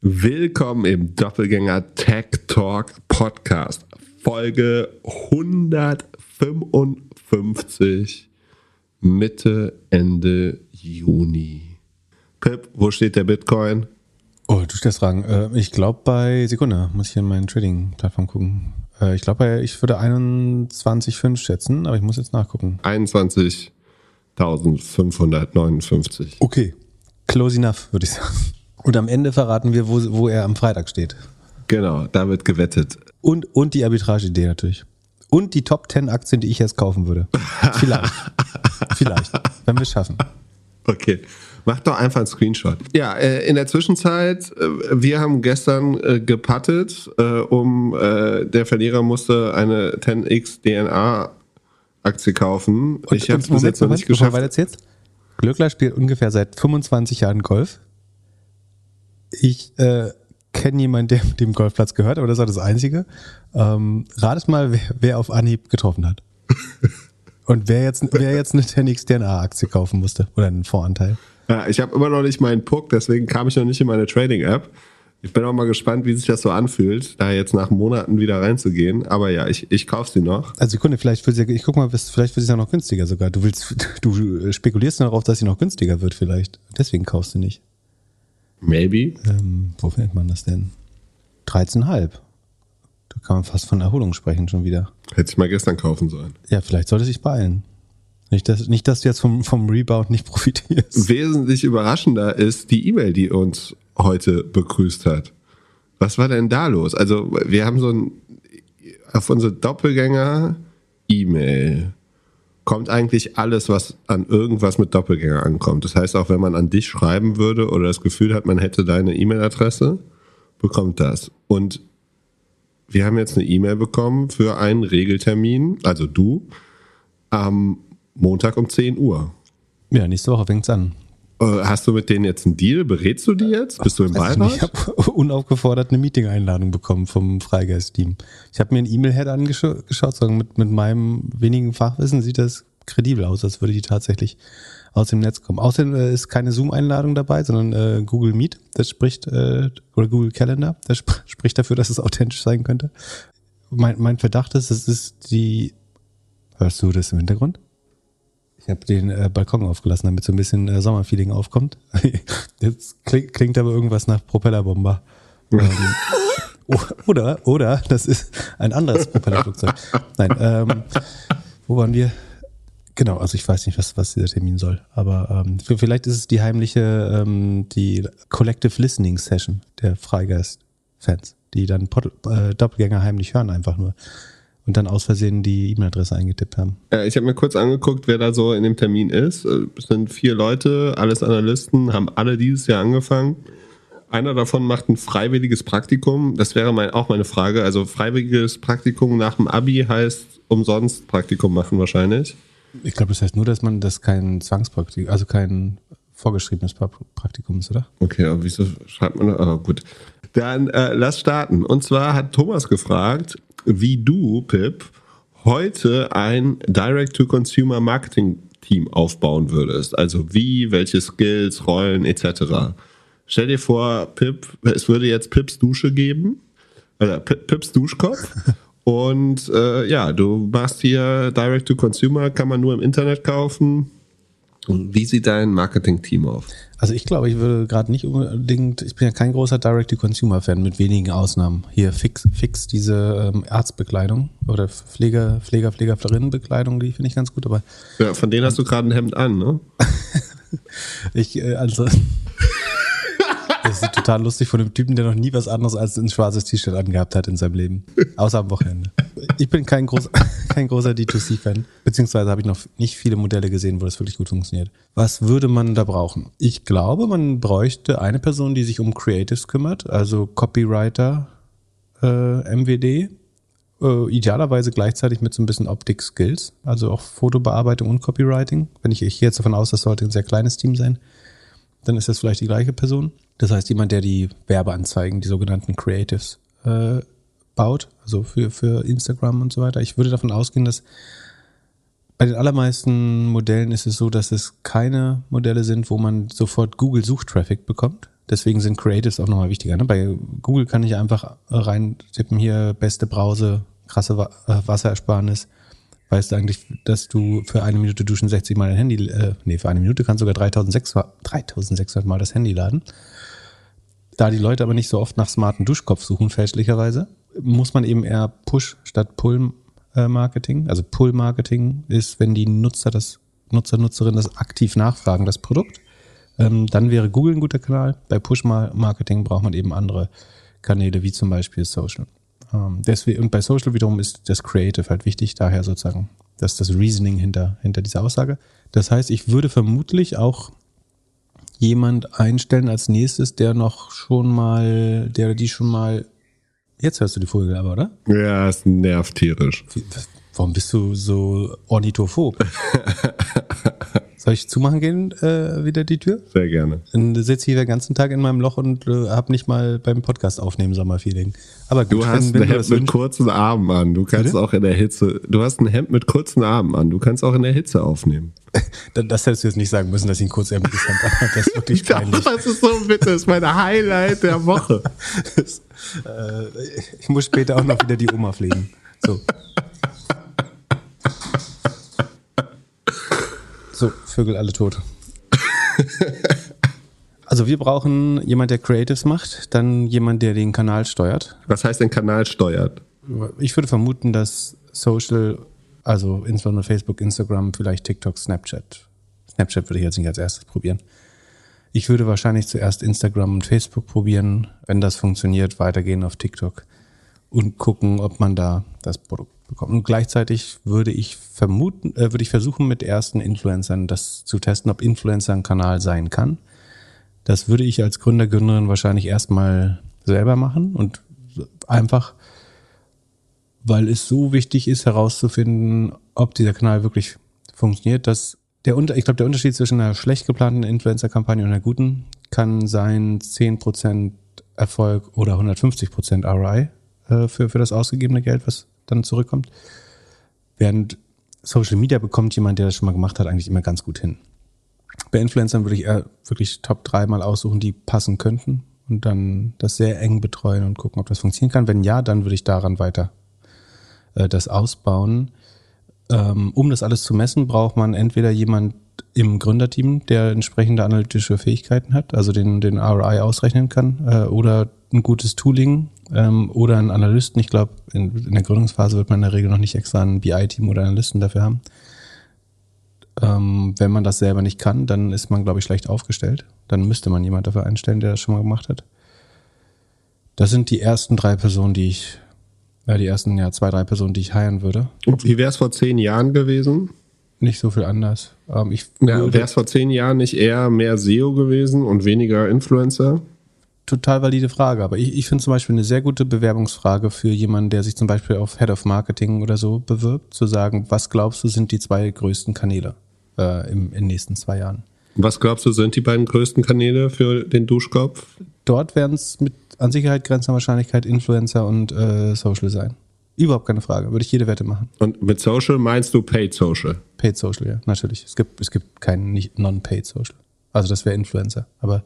Willkommen im Doppelgänger Tech Talk Podcast, Folge 155, Mitte, Ende Juni. Pip, wo steht der Bitcoin? Oh, du stellst Fragen. Äh, ich glaube bei Sekunde, muss ich in meinen Trading-Plattform gucken. Äh, ich glaube, ich würde 21,5 schätzen, aber ich muss jetzt nachgucken. 21.559. Okay, close enough, würde ich sagen. Und am Ende verraten wir, wo, wo er am Freitag steht. Genau, da wird gewettet. Und, und die Arbitrage-Idee natürlich. Und die Top 10 Aktien, die ich jetzt kaufen würde. Vielleicht. Vielleicht. Wenn wir es schaffen. Okay. Mach doch einfach einen Screenshot. Ja, äh, in der Zwischenzeit, äh, wir haben gestern äh, gepattet, äh, um der Verlierer musste eine 10x DNA Aktie kaufen. Und, ich habe es bis jetzt noch nicht geschafft. weiter jetzt? Glöckler spielt ungefähr seit 25 Jahren Golf. Ich äh, kenne jemanden, der dem Golfplatz gehört, aber das war das Einzige. Ähm, ratet mal, wer, wer auf Anhieb getroffen hat. Und wer jetzt, wer jetzt eine 10x DNA-Aktie kaufen musste oder einen Voranteil. Ja, ich habe immer noch nicht meinen Puck, deswegen kam ich noch nicht in meine Trading-App. Ich bin auch mal gespannt, wie sich das so anfühlt, da jetzt nach Monaten wieder reinzugehen. Aber ja, ich, ich kaufe sie noch. Also Sekunde, vielleicht wird sie, ich guck mal, vielleicht wird sie ja noch günstiger sogar. Du willst, du spekulierst darauf, dass sie noch günstiger wird vielleicht. Deswegen kaufst du nicht. Maybe. Ähm, wo findet man das denn? 13,5. Da kann man fast von Erholung sprechen schon wieder. Hätte ich mal gestern kaufen sollen. Ja, vielleicht sollte sich beeilen. Nicht, dass, nicht, dass du jetzt vom, vom Rebound nicht profitierst. Wesentlich überraschender ist die E-Mail, die uns heute begrüßt hat. Was war denn da los? Also, wir haben so ein, auf unsere Doppelgänger-E-Mail kommt eigentlich alles, was an irgendwas mit Doppelgänger ankommt. Das heißt, auch wenn man an dich schreiben würde oder das Gefühl hat, man hätte deine E-Mail-Adresse, bekommt das. Und wir haben jetzt eine E-Mail bekommen für einen Regeltermin, also du, am Montag um 10 Uhr. Ja, nächste Woche fängt's an. Äh, Hast du mit denen jetzt einen Deal? Berätst du die jetzt? Bist du im Beirat? ich habe unaufgefordert eine Meeting-Einladung bekommen vom Freigeist-Team. Ich habe mir ein E-Mail-Head angeschaut, mit, mit meinem wenigen Fachwissen sieht das kredibel aus, als würde die tatsächlich aus dem Netz kommen. Außerdem äh, ist keine Zoom-Einladung dabei, sondern äh, Google Meet. Das spricht, äh, oder Google Calendar, das sp spricht dafür, dass es authentisch sein könnte. Mein, mein Verdacht ist, es ist die. Hörst du das im Hintergrund? Ich habe den äh, Balkon aufgelassen, damit so ein bisschen äh, Sommerfeeling aufkommt. Jetzt klingt, klingt aber irgendwas nach Propellerbomber. ähm, oder, oder, das ist ein anderes Propellerflugzeug. Nein, ähm, wo waren wir? Genau, also ich weiß nicht, was, was dieser Termin soll. Aber ähm, vielleicht ist es die heimliche, ähm, die Collective Listening Session der Freigeist-Fans, die dann Pod äh, Doppelgänger heimlich hören einfach nur. Und dann aus Versehen die E-Mail-Adresse eingetippt haben. Ja, ich habe mir kurz angeguckt, wer da so in dem Termin ist. Äh, Es sind vier Leute, alles Analysten, haben alle dieses Jahr angefangen. Einer davon macht ein freiwilliges Praktikum. Das wäre mein, auch meine Frage. Also freiwilliges Praktikum nach dem Abi heißt umsonst Praktikum machen wahrscheinlich. Ich glaube, das heißt nur, dass man das kein Zwangspraktikum, also kein vorgeschriebenes Pra- Praktikum ist, oder? Okay, aber wieso schreibt man da? Ah, gut. Dann äh, lass starten. Und zwar hat Thomas gefragt, wie du, Pip, heute ein Direct-to-Consumer-Marketing-Team aufbauen würdest. Also wie, welche Skills, Rollen etc. Stell dir vor, Pip, es würde jetzt Pips Dusche geben, oder Pip, Pips Duschkopf. Und äh, ja, du machst hier Direct-to-Consumer, kann man nur im Internet kaufen. Und wie sieht dein Marketing-Team auf? Also ich glaube, ich würde gerade nicht unbedingt, ich bin ja kein großer Direct-to-Consumer-Fan, mit wenigen Ausnahmen. Hier fix, fix diese ähm, Arztbekleidung oder Pfleger, Pfleger, Pflegerinnenbekleidung, die finde ich ganz gut, aber Ja, von denen hast du gerade ein Hemd an, ne? ich, äh, also, das ist total lustig von einem Typen, der noch nie was anderes als ein schwarzes T-Shirt angehabt hat in seinem Leben. Außer am Wochenende. Ich bin kein, groß, kein großer D2C-Fan. Beziehungsweise habe ich noch nicht viele Modelle gesehen, wo das wirklich gut funktioniert. Was würde man da brauchen? Ich glaube, man bräuchte eine Person, die sich um Creatives kümmert, also Copywriter, äh, MWD. Äh, idealerweise gleichzeitig mit so ein bisschen Optik-Skills, also auch Fotobearbeitung und Copywriting. Wenn ich, ich jetzt davon aus, das sollte ein sehr kleines Team sein dann ist das vielleicht die gleiche Person. Das heißt, jemand, der die Werbeanzeigen, die sogenannten Creatives, äh, baut, also für, für Instagram und so weiter. Ich würde davon ausgehen, dass bei den allermeisten Modellen ist es so, dass es keine Modelle sind, wo man sofort Google-Suchtraffic bekommt. Deswegen sind Creatives auch nochmal wichtiger. Ne? Bei Google kann ich einfach rein tippen hier beste Brause, krasse äh, Wasserersparnis. Weißt du eigentlich, dass du für eine Minute duschen 60 Mal dein Handy, äh, nee, für eine Minute kannst du sogar 3600, 3600 Mal das Handy laden. Da die Leute aber nicht so oft nach smarten Duschkopf suchen, fälschlicherweise, muss man eben eher Push statt Pull äh, Marketing. Also Pull Marketing ist, wenn die Nutzer das, Nutzer, Nutzerinnen das aktiv nachfragen, das Produkt. Ähm, dann wäre Google ein guter Kanal. Bei Push Marketing braucht man eben andere Kanäle, wie zum Beispiel Social. Ähm, deswegen, und bei Social wiederum ist das Creative halt wichtig, daher sozusagen das, das Reasoning hinter, hinter dieser Aussage. Das heißt, ich würde vermutlich auch jemand einstellen als nächstes, der noch schon mal, der die schon mal. Jetzt hörst du die Vögel aber, oder? Ja, es nervt tierisch. Warum bist du so ornithophob? Soll ich zumachen gehen, äh, wieder die Tür? Sehr gerne. Dann sitze ich hier den ganzen Tag in meinem Loch und äh, habe nicht mal beim Podcast aufnehmen Sommerfeeling. Aber gut, du hast wenn, ein Hemd mit kurzen Armen an. Du kannst Bitte? auch in der Hitze. Du hast ein Hemd mit kurzen Armen an. Du kannst auch in der Hitze aufnehmen. das hättest du jetzt nicht sagen müssen, dass ich ein kurzärmeliges Hemd habe. Das ist wirklich peinlich. das ist so bitte. Das ist meine Highlight der Woche. das, äh, ich muss später auch noch wieder die Oma pflegen. So. So, Vögel alle tot. also wir brauchen jemand, der Creatives macht, dann jemand, der den Kanal steuert. Was heißt den Kanal steuert? Ich würde vermuten, dass Social, also insbesondere Facebook, Instagram, vielleicht TikTok, Snapchat. Snapchat würde ich jetzt nicht als erstes probieren. Ich würde wahrscheinlich zuerst Instagram und Facebook probieren. Wenn das funktioniert, weitergehen auf TikTok und gucken, ob man da das Produkt bekommen. Und gleichzeitig würde ich vermuten, äh, würde ich versuchen, mit ersten Influencern das zu testen, ob Influencer ein Kanal sein kann. Das würde ich als Gründer, Gründerin wahrscheinlich erstmal selber machen und einfach, weil es so wichtig ist, herauszufinden, ob dieser Kanal wirklich funktioniert, dass der Unter ich glaube, der Unterschied zwischen einer schlecht geplanten Influencer-Kampagne und einer guten kann sein 10% Erfolg oder 150% ROI äh, für, für das ausgegebene Geld, was dann zurückkommt. Während Social Media bekommt jemand, der das schon mal gemacht hat, eigentlich immer ganz gut hin. Bei Influencern würde ich eher wirklich Top 3 mal aussuchen, die passen könnten und dann das sehr eng betreuen und gucken, ob das funktionieren kann. Wenn ja, dann würde ich daran weiter äh, das ausbauen. Ähm, um das alles zu messen, braucht man entweder jemand im Gründerteam, der entsprechende analytische Fähigkeiten hat, also den, den ROI ausrechnen kann, äh, oder ein gutes Tooling ähm, oder einen Analysten. Ich glaube, in, in, der Gründungsphase wird man in der Regel noch nicht extra ein BI-Team oder Analysten dafür haben. Ähm, wenn man das selber nicht kann, dann ist man, glaube ich, schlecht aufgestellt. Dann müsste man jemand dafür einstellen, der das schon mal gemacht hat. Das sind die ersten drei Personen, die ich, ja, die ersten, ja, zwei, drei Personen, die ich heiren würde. Und wie wäre es vor zehn Jahren gewesen? Nicht so viel anders. Ähm, ja, wäre es vor zehn Jahren nicht eher mehr SEO gewesen und weniger Influencer? Total valide Frage, aber ich, ich finde zum Beispiel eine sehr gute Bewerbungsfrage für jemanden, der sich zum Beispiel auf Head of Marketing oder so bewirbt, zu sagen, was glaubst du sind die zwei größten Kanäle äh, im, in den nächsten zwei Jahren? Was glaubst du sind die beiden größten Kanäle für den Duschkopf? Dort werden es mit an Sicherheit grenzender Wahrscheinlichkeit Influencer und äh, Social sein. Überhaupt keine Frage. Würde ich jede Wette machen. Und mit Social meinst du Paid Social? Paid Social, ja, natürlich. Es gibt, es gibt keinen Non-Paid Social. Also das wäre Influencer. Aber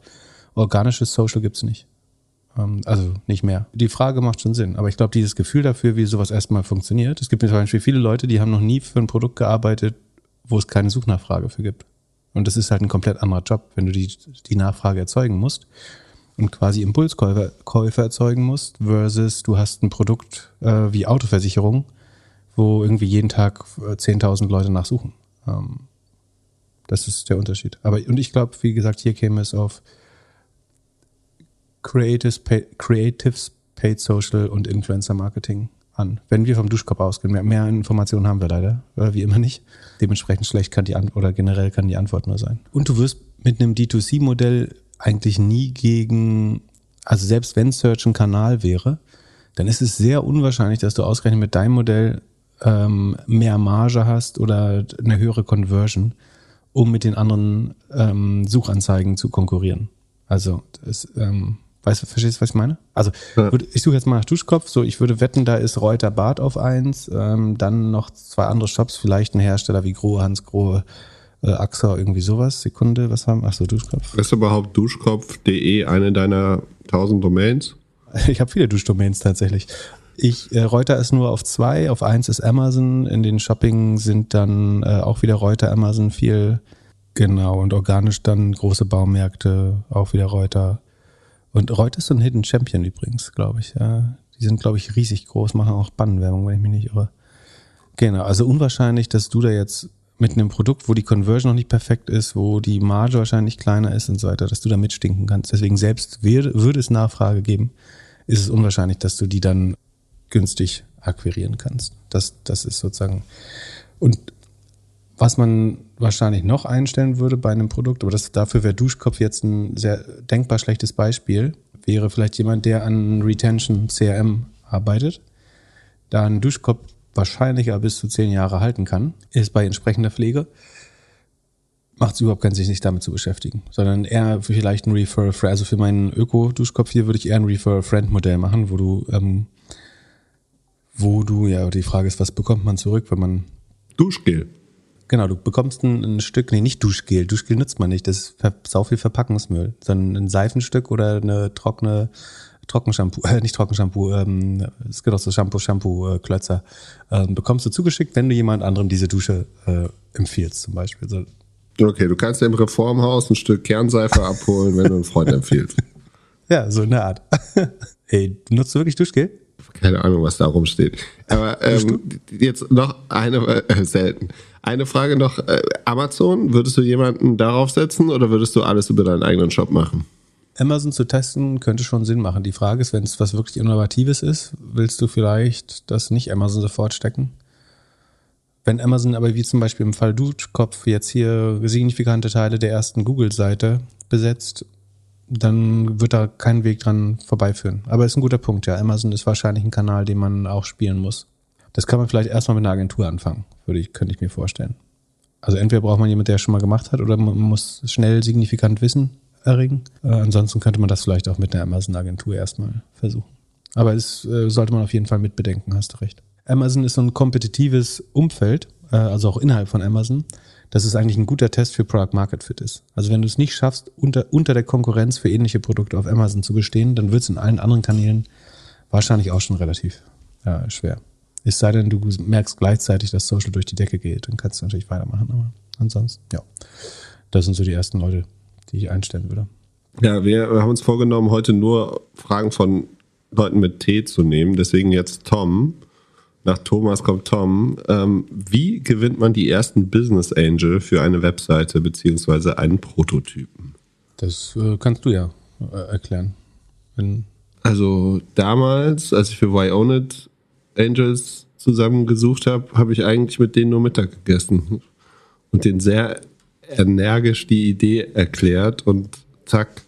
organisches Social gibt's nicht. Ähm, also nicht mehr. Die Frage macht schon Sinn, aber ich glaube, dieses Gefühl dafür, wie sowas erstmal funktioniert, es gibt zum Beispiel viele Leute, die haben noch nie für ein Produkt gearbeitet, wo es keine Suchnachfrage für gibt. Und das ist halt ein komplett anderer Job, wenn du die, die Nachfrage erzeugen musst und quasi Impulskäufer Käufer erzeugen musst, versus du hast ein Produkt äh, wie Autoversicherung, wo irgendwie jeden Tag 10.000 äh, Leute nachsuchen. Ähm, das ist der Unterschied. Aber und ich glaube, wie gesagt, hier käme es auf Creatives, Pay, Creatives, Paid Social und Influencer Marketing an. Wenn wir vom Duschkopf ausgehen, mehr, mehr Informationen haben wir leider, wie immer nicht. Dementsprechend schlecht kann die Antwort oder generell kann die Antwort nur sein. Und du wirst mit einem D2C-Modell eigentlich nie gegen, also selbst wenn Search ein Kanal wäre, dann ist es sehr unwahrscheinlich, dass du ausgerechnet mit deinem Modell ähm, mehr Marge hast oder eine höhere Conversion, um mit den anderen ähm, Suchanzeigen zu konkurrieren. Also das, ähm, Weißt du, verstehst du, was ich meine? Also, ja. ich suche jetzt mal nach Duschkopf, so ich würde wetten, da ist Reuter Bart auf eins, ähm, dann noch zwei andere Shops, vielleicht ein Hersteller wie Grohe, Hans Grohe, äh, AXA, irgendwie sowas. Sekunde, was haben? Achso, Duschkopf. Ist überhaupt duschkopf.de eine deiner tausend Domains? Ich habe viele Duschdomains tatsächlich. Ich, äh, Reuter ist nur auf zwei, auf eins ist Amazon. In den Shopping sind dann äh, auch wieder Reuter, Amazon viel. Genau, und organisch dann große Baumärkte, auch wieder Reuter. Und Reuter ist so ein Hidden Champion übrigens, glaube ich. Ja, die sind, glaube ich, riesig groß, machen auch Bannenwerbung, wenn ich mich nicht irre. Genau, also unwahrscheinlich, dass du da jetzt mit einem Produkt, wo die Conversion noch nicht perfekt ist, wo die Marge wahrscheinlich kleiner ist und so weiter, dass du da mitstinken kannst. Deswegen selbst würde es Nachfrage geben, ist es unwahrscheinlich, dass du die dann günstig akquirieren kannst. Das, das ist sozusagen. Und was man wahrscheinlich noch einstellen würde bei einem Produkt, aber das, dafür wäre Duschkopf jetzt ein sehr denkbar schlechtes Beispiel, wäre vielleicht jemand, der an Retention CRM arbeitet, da ein Duschkopf wahrscheinlich bis zu zehn Jahre halten kann, ist bei entsprechender Pflege, macht es überhaupt keinen Sinn, sich damit zu beschäftigen, sondern eher vielleicht ein Refer-Friend. Also für meinen Öko-Duschkopf hier würde ich eher ein Refer-Friend-Modell machen, wo du, ähm, wo du, ja, die Frage ist, was bekommt man zurück, wenn man. Duschgel. Genau, du bekommst ein, ein, Stück, nee, nicht Duschgel. Duschgel nutzt man nicht, das ist sau viel Verpackungsmüll, sondern ein Seifenstück oder eine trockene Trockenshampoo, äh, nicht Trockenshampoo, ähm, es gibt auch so Shampoo, Shampoo-Klötzer, äh, ähm, bekommst du zugeschickt, wenn du jemand anderem diese Dusche äh, empfiehlst, zum Beispiel. So. Okay, du kannst im Reformhaus ein Stück Kernseife abholen, wenn du einen Freund empfiehlst. Ja, so in der Art. Ey, nutzt du wirklich Duschgel? Keine Ahnung, was da rumsteht. Aber ähm, jetzt noch eine, äh, selten. Eine Frage noch, äh, Amazon, würdest du jemanden darauf setzen oder würdest du alles über deinen eigenen Shop machen? Amazon zu testen könnte schon Sinn machen. Die Frage ist, wenn es was wirklich Innovatives ist, willst du vielleicht das nicht Amazon sofort stecken? Wenn Amazon aber wie zum Beispiel im Fall Duschkopf jetzt hier signifikante Teile der ersten Google-Seite besetzt, dann wird da kein Weg dran vorbeiführen. Aber ist ein guter Punkt, ja. Amazon ist wahrscheinlich ein Kanal, den man auch spielen muss. Das kann man vielleicht erstmal mit einer Agentur anfangen, würde ich, könnte ich mir vorstellen. Also entweder braucht man jemanden, der es schon mal gemacht hat, oder man muss schnell signifikant wissen, erregen. Äh, ansonsten könnte man das vielleicht auch mit einer Amazon-Agentur erstmal versuchen. Aber es äh, sollte man auf jeden Fall mitbedenken, hast du recht. Amazon ist so ein kompetitives Umfeld, äh, also auch innerhalb von Amazon, dass es eigentlich ein guter Test für Product Market Fit ist. Also wenn du es nicht schaffst, unter, unter der Konkurrenz für ähnliche Produkte auf Amazon zu bestehen, dann wird es in allen anderen Kanälen wahrscheinlich auch schon relativ ja, schwer. Es sei denn, du merkst gleichzeitig, dass Social durch die Decke geht, dann kannst du natürlich weitermachen. Aber ansonsten, ja. Das sind so die ersten Leute, die ich einstellen würde. Ja, wir haben uns vorgenommen, heute nur Fragen von Leuten mit T zu nehmen. Deswegen jetzt Tom. Nach Thomas kommt Tom. Ähm, wie gewinnt man die ersten Business Angel für eine Webseite beziehungsweise einen Prototypen? Das äh, kannst du ja äh, erklären. Wenn also damals, als ich für Why Angels zusammengesucht habe, habe ich eigentlich mit denen nur Mittag gegessen und den sehr energisch die Idee erklärt und zack,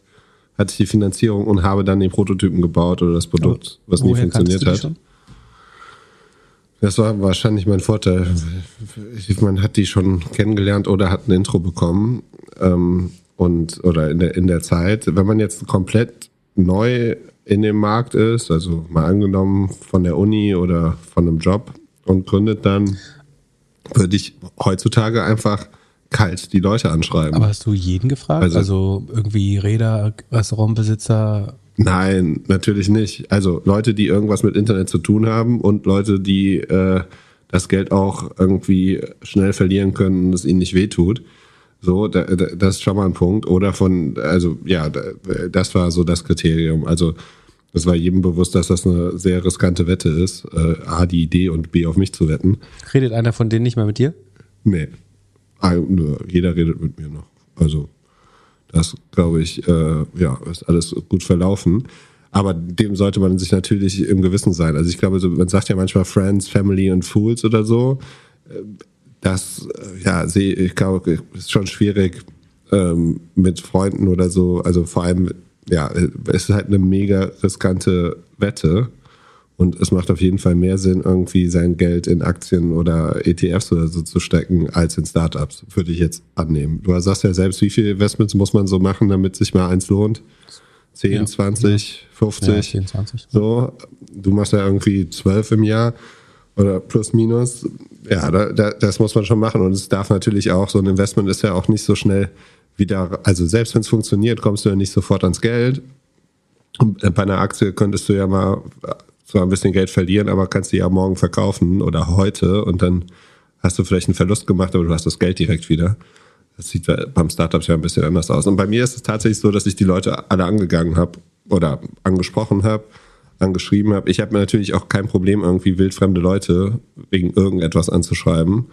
hatte ich die Finanzierung und habe dann den Prototypen gebaut oder das Produkt, was nie funktioniert hat. Das war wahrscheinlich mein Vorteil. Man hat die schon kennengelernt oder hat ein Intro bekommen. Ähm, und, oder in der, in der Zeit. Wenn man jetzt komplett neu in dem Markt ist, also mal angenommen von der Uni oder von einem Job und gründet dann, würde ich heutzutage einfach kalt die Leute anschreiben. Aber hast du jeden gefragt? Also, also irgendwie Räder, Restaurantbesitzer? Nein, natürlich nicht. Also Leute, die irgendwas mit Internet zu tun haben und Leute, die äh, das Geld auch irgendwie schnell verlieren können und es ihnen nicht wehtut. So, da, da, das ist schon mal ein Punkt. Oder von, also ja, das war so das Kriterium. Also das war jedem bewusst, dass das eine sehr riskante Wette ist. Äh, A, die Idee und B, auf mich zu wetten. Redet einer von denen nicht mehr mit dir? Nee. Ah, jeder redet mit mir noch. Also das glaube ich, äh, ja, ist alles gut verlaufen. Aber dem sollte man sich natürlich im Gewissen sein. Also ich glaube, so, man sagt ja manchmal Friends, Family und Fools oder so. Das, äh, ja, sehe ich glaube, ist schon schwierig ähm, mit Freunden oder so. Also vor allem, ja, es ist halt eine mega riskante Wette. Und es macht auf jeden Fall mehr Sinn, irgendwie sein Geld in Aktien oder ETFs oder so zu stecken, als in Startups, würde ich jetzt annehmen. Du sagst ja selbst, wie viele Investments muss man so machen, damit sich mal eins lohnt? 10, ja, 20, ja. 50? Ja, 10, 20. So, du machst ja irgendwie 12 im Jahr. Oder plus minus. Ja, da, da, das muss man schon machen. Und es darf natürlich auch, so ein Investment ist ja auch nicht so schnell wieder, also selbst wenn es funktioniert, kommst du ja nicht sofort ans Geld. Und bei einer Aktie könntest du ja mal zwar ein bisschen Geld verlieren, aber kannst sie ja morgen verkaufen oder heute und dann hast du vielleicht einen Verlust gemacht, aber du hast das Geld direkt wieder. Das sieht beim Startups ja ein bisschen anders aus. Und bei mir ist es tatsächlich so, dass ich die Leute alle angegangen habe oder angesprochen habe, angeschrieben habe. Ich habe mir natürlich auch kein Problem, irgendwie wildfremde Leute wegen irgendetwas anzuschreiben.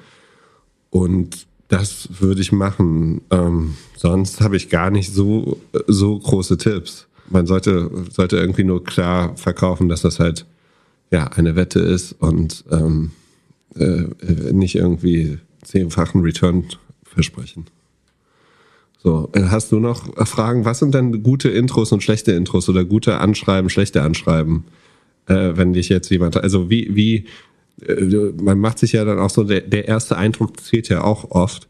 Und das würde ich machen. Ähm, sonst habe ich gar nicht so, so große Tipps. Man sollte, sollte irgendwie nur klar verkaufen, dass das halt ja eine Wette ist und ähm, äh, nicht irgendwie zehnfachen Return versprechen. So, äh, hast du noch Fragen? Was sind denn gute Intros und schlechte Intros oder gute Anschreiben, schlechte Anschreiben, äh, wenn dich jetzt jemand, also wie, wie, äh, man macht sich ja dann auch so, der, der erste Eindruck zählt ja auch oft.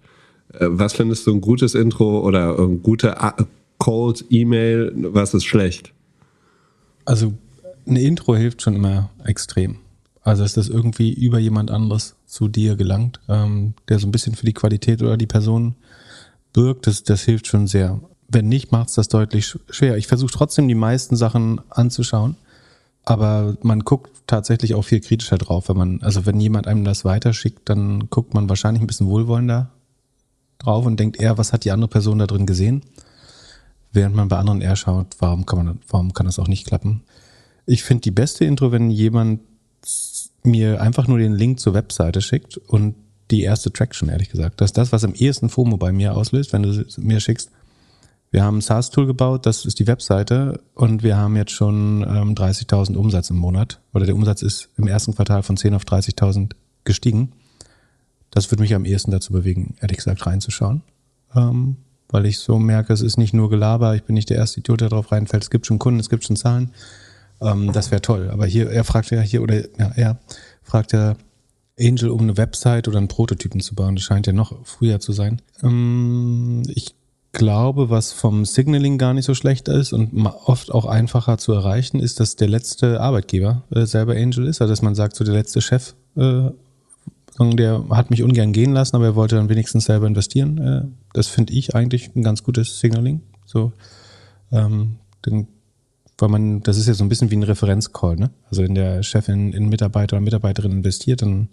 Äh, was findest du ein gutes Intro oder eine gute Cold E-Mail, was ist schlecht? Also, ein Intro hilft schon immer extrem. Also, dass das irgendwie über jemand anderes zu dir gelangt, ähm, der so ein bisschen für die Qualität oder die Person birgt, das, das hilft schon sehr. Wenn nicht, macht es das deutlich schwer. Ich versuche trotzdem die meisten Sachen anzuschauen, aber man guckt tatsächlich auch viel kritischer drauf. Wenn man, also wenn jemand einem das weiterschickt, dann guckt man wahrscheinlich ein bisschen wohlwollender drauf und denkt eher, was hat die andere Person da drin gesehen? Während man bei anderen eher schaut, warum kann man, warum kann das auch nicht klappen? Ich finde die beste Intro, wenn jemand mir einfach nur den Link zur Webseite schickt und die erste Traction, ehrlich gesagt. Das ist das, was am ehesten FOMO bei mir auslöst, wenn du mir schickst. Wir haben ein SaaS-Tool gebaut, das ist die Webseite und wir haben jetzt schon ähm, 30.000 Umsatz im Monat. Oder der Umsatz ist im ersten Quartal von 10 auf 30.000 gestiegen. Das würde mich am ehesten dazu bewegen, ehrlich gesagt, reinzuschauen. Ähm, weil ich so merke, es ist nicht nur Gelaber, ich bin nicht der erste Idiot, der drauf reinfällt. Es gibt schon Kunden, es gibt schon Zahlen. Ähm, das wäre toll. Aber hier, er fragt ja hier, oder ja, er fragt ja, Angel, um eine Website oder einen Prototypen zu bauen. Das scheint ja noch früher zu sein. Ähm, ich glaube, was vom Signaling gar nicht so schlecht ist und oft auch einfacher zu erreichen, ist, dass der letzte Arbeitgeber äh, selber Angel ist. Also dass man sagt, so der letzte Chef, äh, der hat mich ungern gehen lassen, aber er wollte dann wenigstens selber investieren. Äh, das finde ich eigentlich ein ganz gutes Signaling. So, ähm, den, weil man, das ist ja so ein bisschen wie ein Referenzcall, ne? Also wenn der Chef in, in Mitarbeiter oder Mitarbeiterin investiert, dann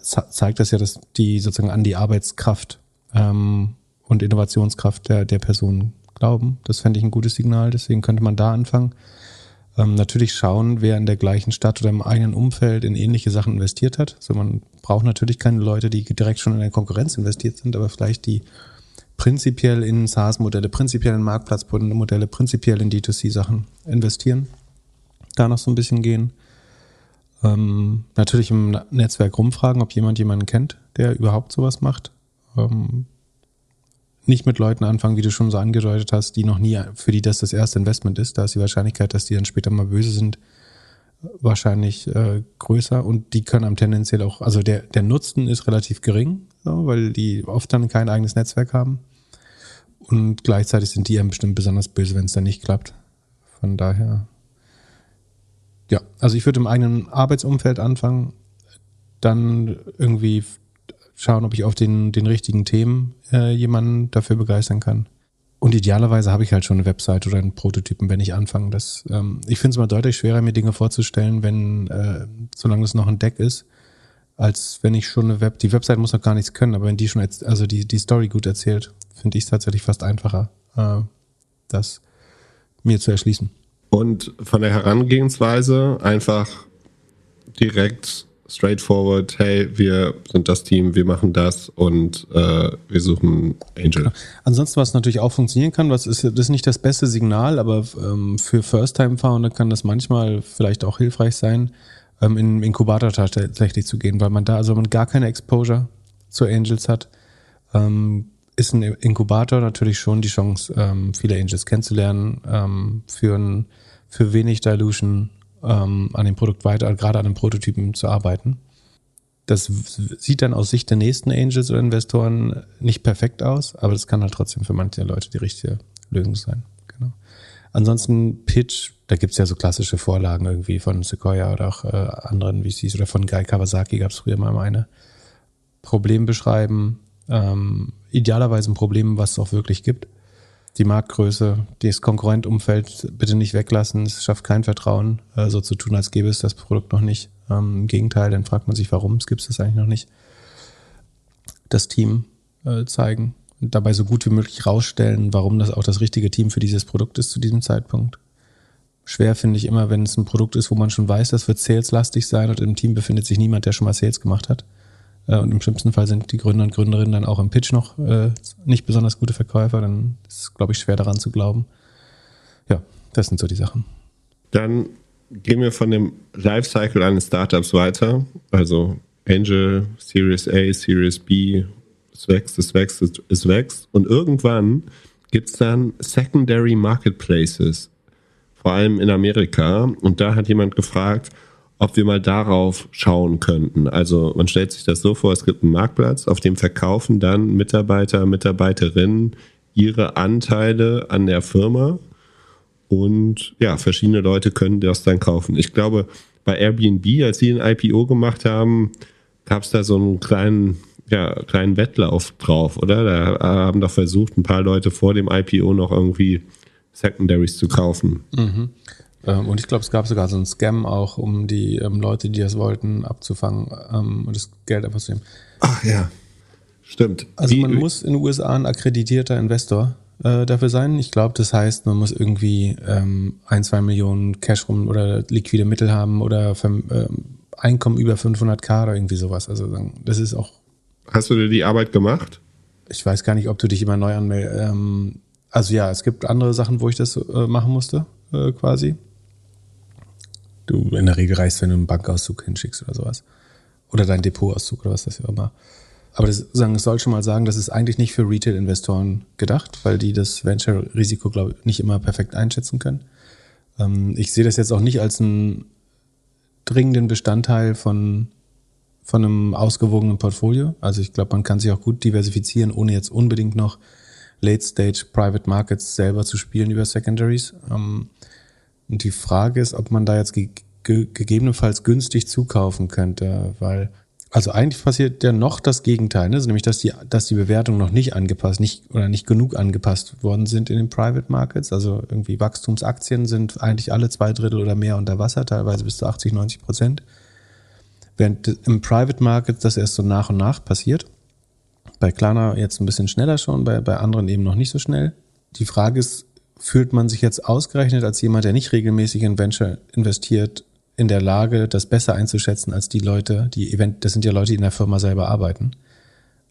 zeigt das ja, dass die sozusagen an die Arbeitskraft ähm, und Innovationskraft der, der Person glauben. Das fände ich ein gutes Signal, deswegen könnte man da anfangen. Ähm, natürlich schauen, wer in der gleichen Stadt oder im eigenen Umfeld in ähnliche Sachen investiert hat. So, man braucht natürlich keine Leute, die direkt schon in der Konkurrenz investiert sind, aber vielleicht die prinzipiell in SaaS-Modelle, prinzipiell in Marktplatzmodelle, prinzipiell in D2C-Sachen investieren. Da noch so ein bisschen gehen. Ähm, natürlich im Netzwerk rumfragen, ob jemand jemanden kennt, der überhaupt sowas macht. Ähm, nicht mit Leuten anfangen, wie du schon so angedeutet hast, die noch nie, für die das das erste Investment ist. Da ist die Wahrscheinlichkeit, dass die dann später mal böse sind, wahrscheinlich äh, größer und die können am tendenziell auch, also der, der Nutzen ist relativ gering, so, weil die oft dann kein eigenes Netzwerk haben. Und gleichzeitig sind die einem bestimmt besonders böse, wenn es dann nicht klappt. Von daher ja, also ich würde im eigenen Arbeitsumfeld anfangen, dann irgendwie schauen, ob ich auf den, den richtigen Themen äh, jemanden dafür begeistern kann. Und idealerweise habe ich halt schon eine Website oder einen Prototypen, wenn ich anfange. Das, ähm, ich finde es mal deutlich schwerer, mir Dinge vorzustellen, wenn, äh, solange es noch ein Deck ist, als wenn ich schon eine Web, die Website muss noch gar nichts können, aber wenn die schon, also die, die Story gut erzählt, finde ich es tatsächlich fast einfacher, äh, das mir zu erschließen. Und von der Herangehensweise einfach direkt straightforward, hey, wir sind das Team, wir machen das und äh, wir suchen Angel. Genau. Ansonsten, was natürlich auch funktionieren kann, was ist, das ist nicht das beste Signal, aber ähm, für First-Time-Founder kann das manchmal vielleicht auch hilfreich sein, ähm, in Inkubator tatsächlich zu gehen, weil man da, also man gar keine Exposure zu Angels hat, ähm, ist ein Inkubator natürlich schon die Chance, ähm, viele Angels kennenzulernen, ähm, für, ein, für wenig Dilution ähm, an dem Produkt weiter, gerade an den Prototypen zu arbeiten. Das sieht dann aus Sicht der nächsten Angels oder Investoren nicht perfekt aus, aber das kann halt trotzdem für manche Leute die richtige Lösung sein. Genau. Ansonsten Pitch da gibt's ja so klassische Vorlagen irgendwie von Sequoia oder auch äh, anderen VCs oder von Guy Kawasaki gab's früher mal eine. Problem beschreiben, ähm, idealerweise ein Problem, was es auch wirklich gibt. Die Marktgröße, das Konkurrentumfeld bitte nicht weglassen, es schafft kein Vertrauen, äh, so zu tun, als gäbe es das Produkt noch nicht. Ähm, Im Gegenteil, dann fragt man sich, warum es gibt es eigentlich noch nicht. Das Team äh, zeigen und dabei so gut wie möglich rausstellen, warum das auch das richtige Team für dieses Produkt ist zu diesem Zeitpunkt schwer, finde ich immer, wenn es ein Produkt ist, wo man schon weiß, das wird saleslastig sein und im Team befindet sich niemand, der schon mal Sales gemacht hat. Äh, und im schlimmsten Fall sind die Gründer und Gründerinnen dann auch im Pitch noch äh, nicht besonders gute Verkäufer, dann ist es, glaube ich, schwer daran zu glauben. Ja, das sind so die Sachen. Dann gehen wir von dem Lifecycle eines Startups weiter. Also Angel, Series A, Series B, es wächst, es wächst, es wächst. Und irgendwann gibt es dann Secondary Marketplaces vor allem in Amerika. Und da hat jemand gefragt, ob wir mal darauf schauen könnten. Also man stellt sich das so vor, es gibt einen Marktplatz, auf dem verkaufen dann Mitarbeiter, Mitarbeiterinnen ihre Anteile an der Firma und ja, verschiedene Leute können das dann kaufen. Ich glaube, bei Airbnb, als sie ein IPO gemacht haben, gab es da so einen kleinen, ja, kleinen Wettlauf drauf, oder? Da haben doch versucht, ein paar Leute vor dem IPO noch irgendwie Secondaries zu kaufen. Mhm. Ähm, und ich glaube, es gab sogar so einen Scam auch, um die ähm, Leute, die das wollten, abzufangen ähm, und das Geld einfach zu nehmen. Ach ja, stimmt. Also Wie, man muss in den USA ein akkreditierter Investor äh, dafür sein. Ich glaube, das heißt, man muss irgendwie ähm, ein, zwei Millionen Cash rum oder liquide Mittel haben oder für, ähm, Einkommen über 500k oder irgendwie sowas. Also das ist auch. Hast du dir die Arbeit gemacht? Ich weiß gar nicht, ob du dich immer neu anmeldest. Ähm, also ja, es gibt andere Sachen, wo ich das äh, machen musste, äh, quasi. Du in der Regel reichst, wenn du einen Bankauszug hinschickst oder sowas. Oder deinen Depotauszug oder was das ja immer. Aber das sagen, soll schon mal sagen, das ist eigentlich nicht für Retail-Investoren gedacht, weil die das Venture-Risiko, glaube ich, nicht immer perfekt einschätzen können. Ähm, ich sehe das jetzt auch nicht als einen dringenden Bestandteil von, von einem ausgewogenen Portfolio. Also ich glaube, man kann sich auch gut diversifizieren, ohne jetzt unbedingt noch Late-Stage Private Markets selber zu spielen über Secondaries. Ähm, und die Frage ist, ob man da jetzt ge ge gegebenenfalls günstig zukaufen könnte, weil also eigentlich passiert ja noch das Gegenteil, ne? also nämlich dass die, dass die Bewertungen noch nicht angepasst, nicht oder nicht genug angepasst worden sind in den Private Markets. Also irgendwie Wachstumsaktien sind eigentlich alle zwei Drittel oder mehr unter Wasser, teilweise bis zu 80, 90 Prozent. Während im Private Market das erst so nach und nach passiert. Bei Klarna jetzt ein bisschen schneller schon, bei, bei anderen eben noch nicht so schnell. Die Frage ist, fühlt man sich jetzt ausgerechnet als jemand, der nicht regelmäßig in Venture investiert, in der Lage, das besser einzuschätzen als die Leute, die Event, das sind ja Leute, die in der Firma selber arbeiten.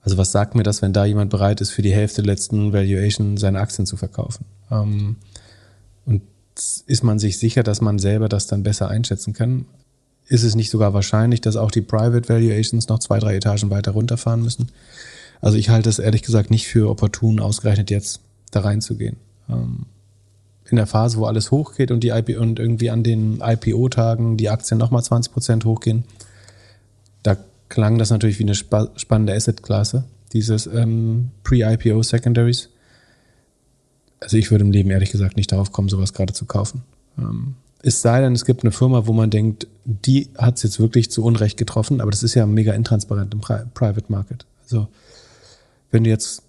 Also was sagt mir das, wenn da jemand bereit ist, für die Hälfte letzten Valuation seine Aktien zu verkaufen? Ähm, und ist man sich sicher, dass man selber das dann besser einschätzen kann? Ist es nicht sogar wahrscheinlich, dass auch die Private Valuations noch zwei, drei Etagen weiter runterfahren müssen? Also ich halte es ehrlich gesagt nicht für opportun, ausgerechnet jetzt da reinzugehen. Ähm, in der Phase, wo alles hochgeht und die IP und irgendwie an den IPO-Tagen die Aktien nochmal 20 Prozent hochgehen, da klang das natürlich wie eine spa spannende Asset-Klasse, dieses ähm, Pre-IPO Secondaries. Also ich würde im Leben ehrlich gesagt nicht darauf kommen, sowas gerade zu kaufen. Ähm, es sei denn, es gibt eine Firma, wo man denkt, die hat es jetzt wirklich zu Unrecht getroffen, aber das ist ja mega intransparent im Pri Private Market. Also wenn du jetzt,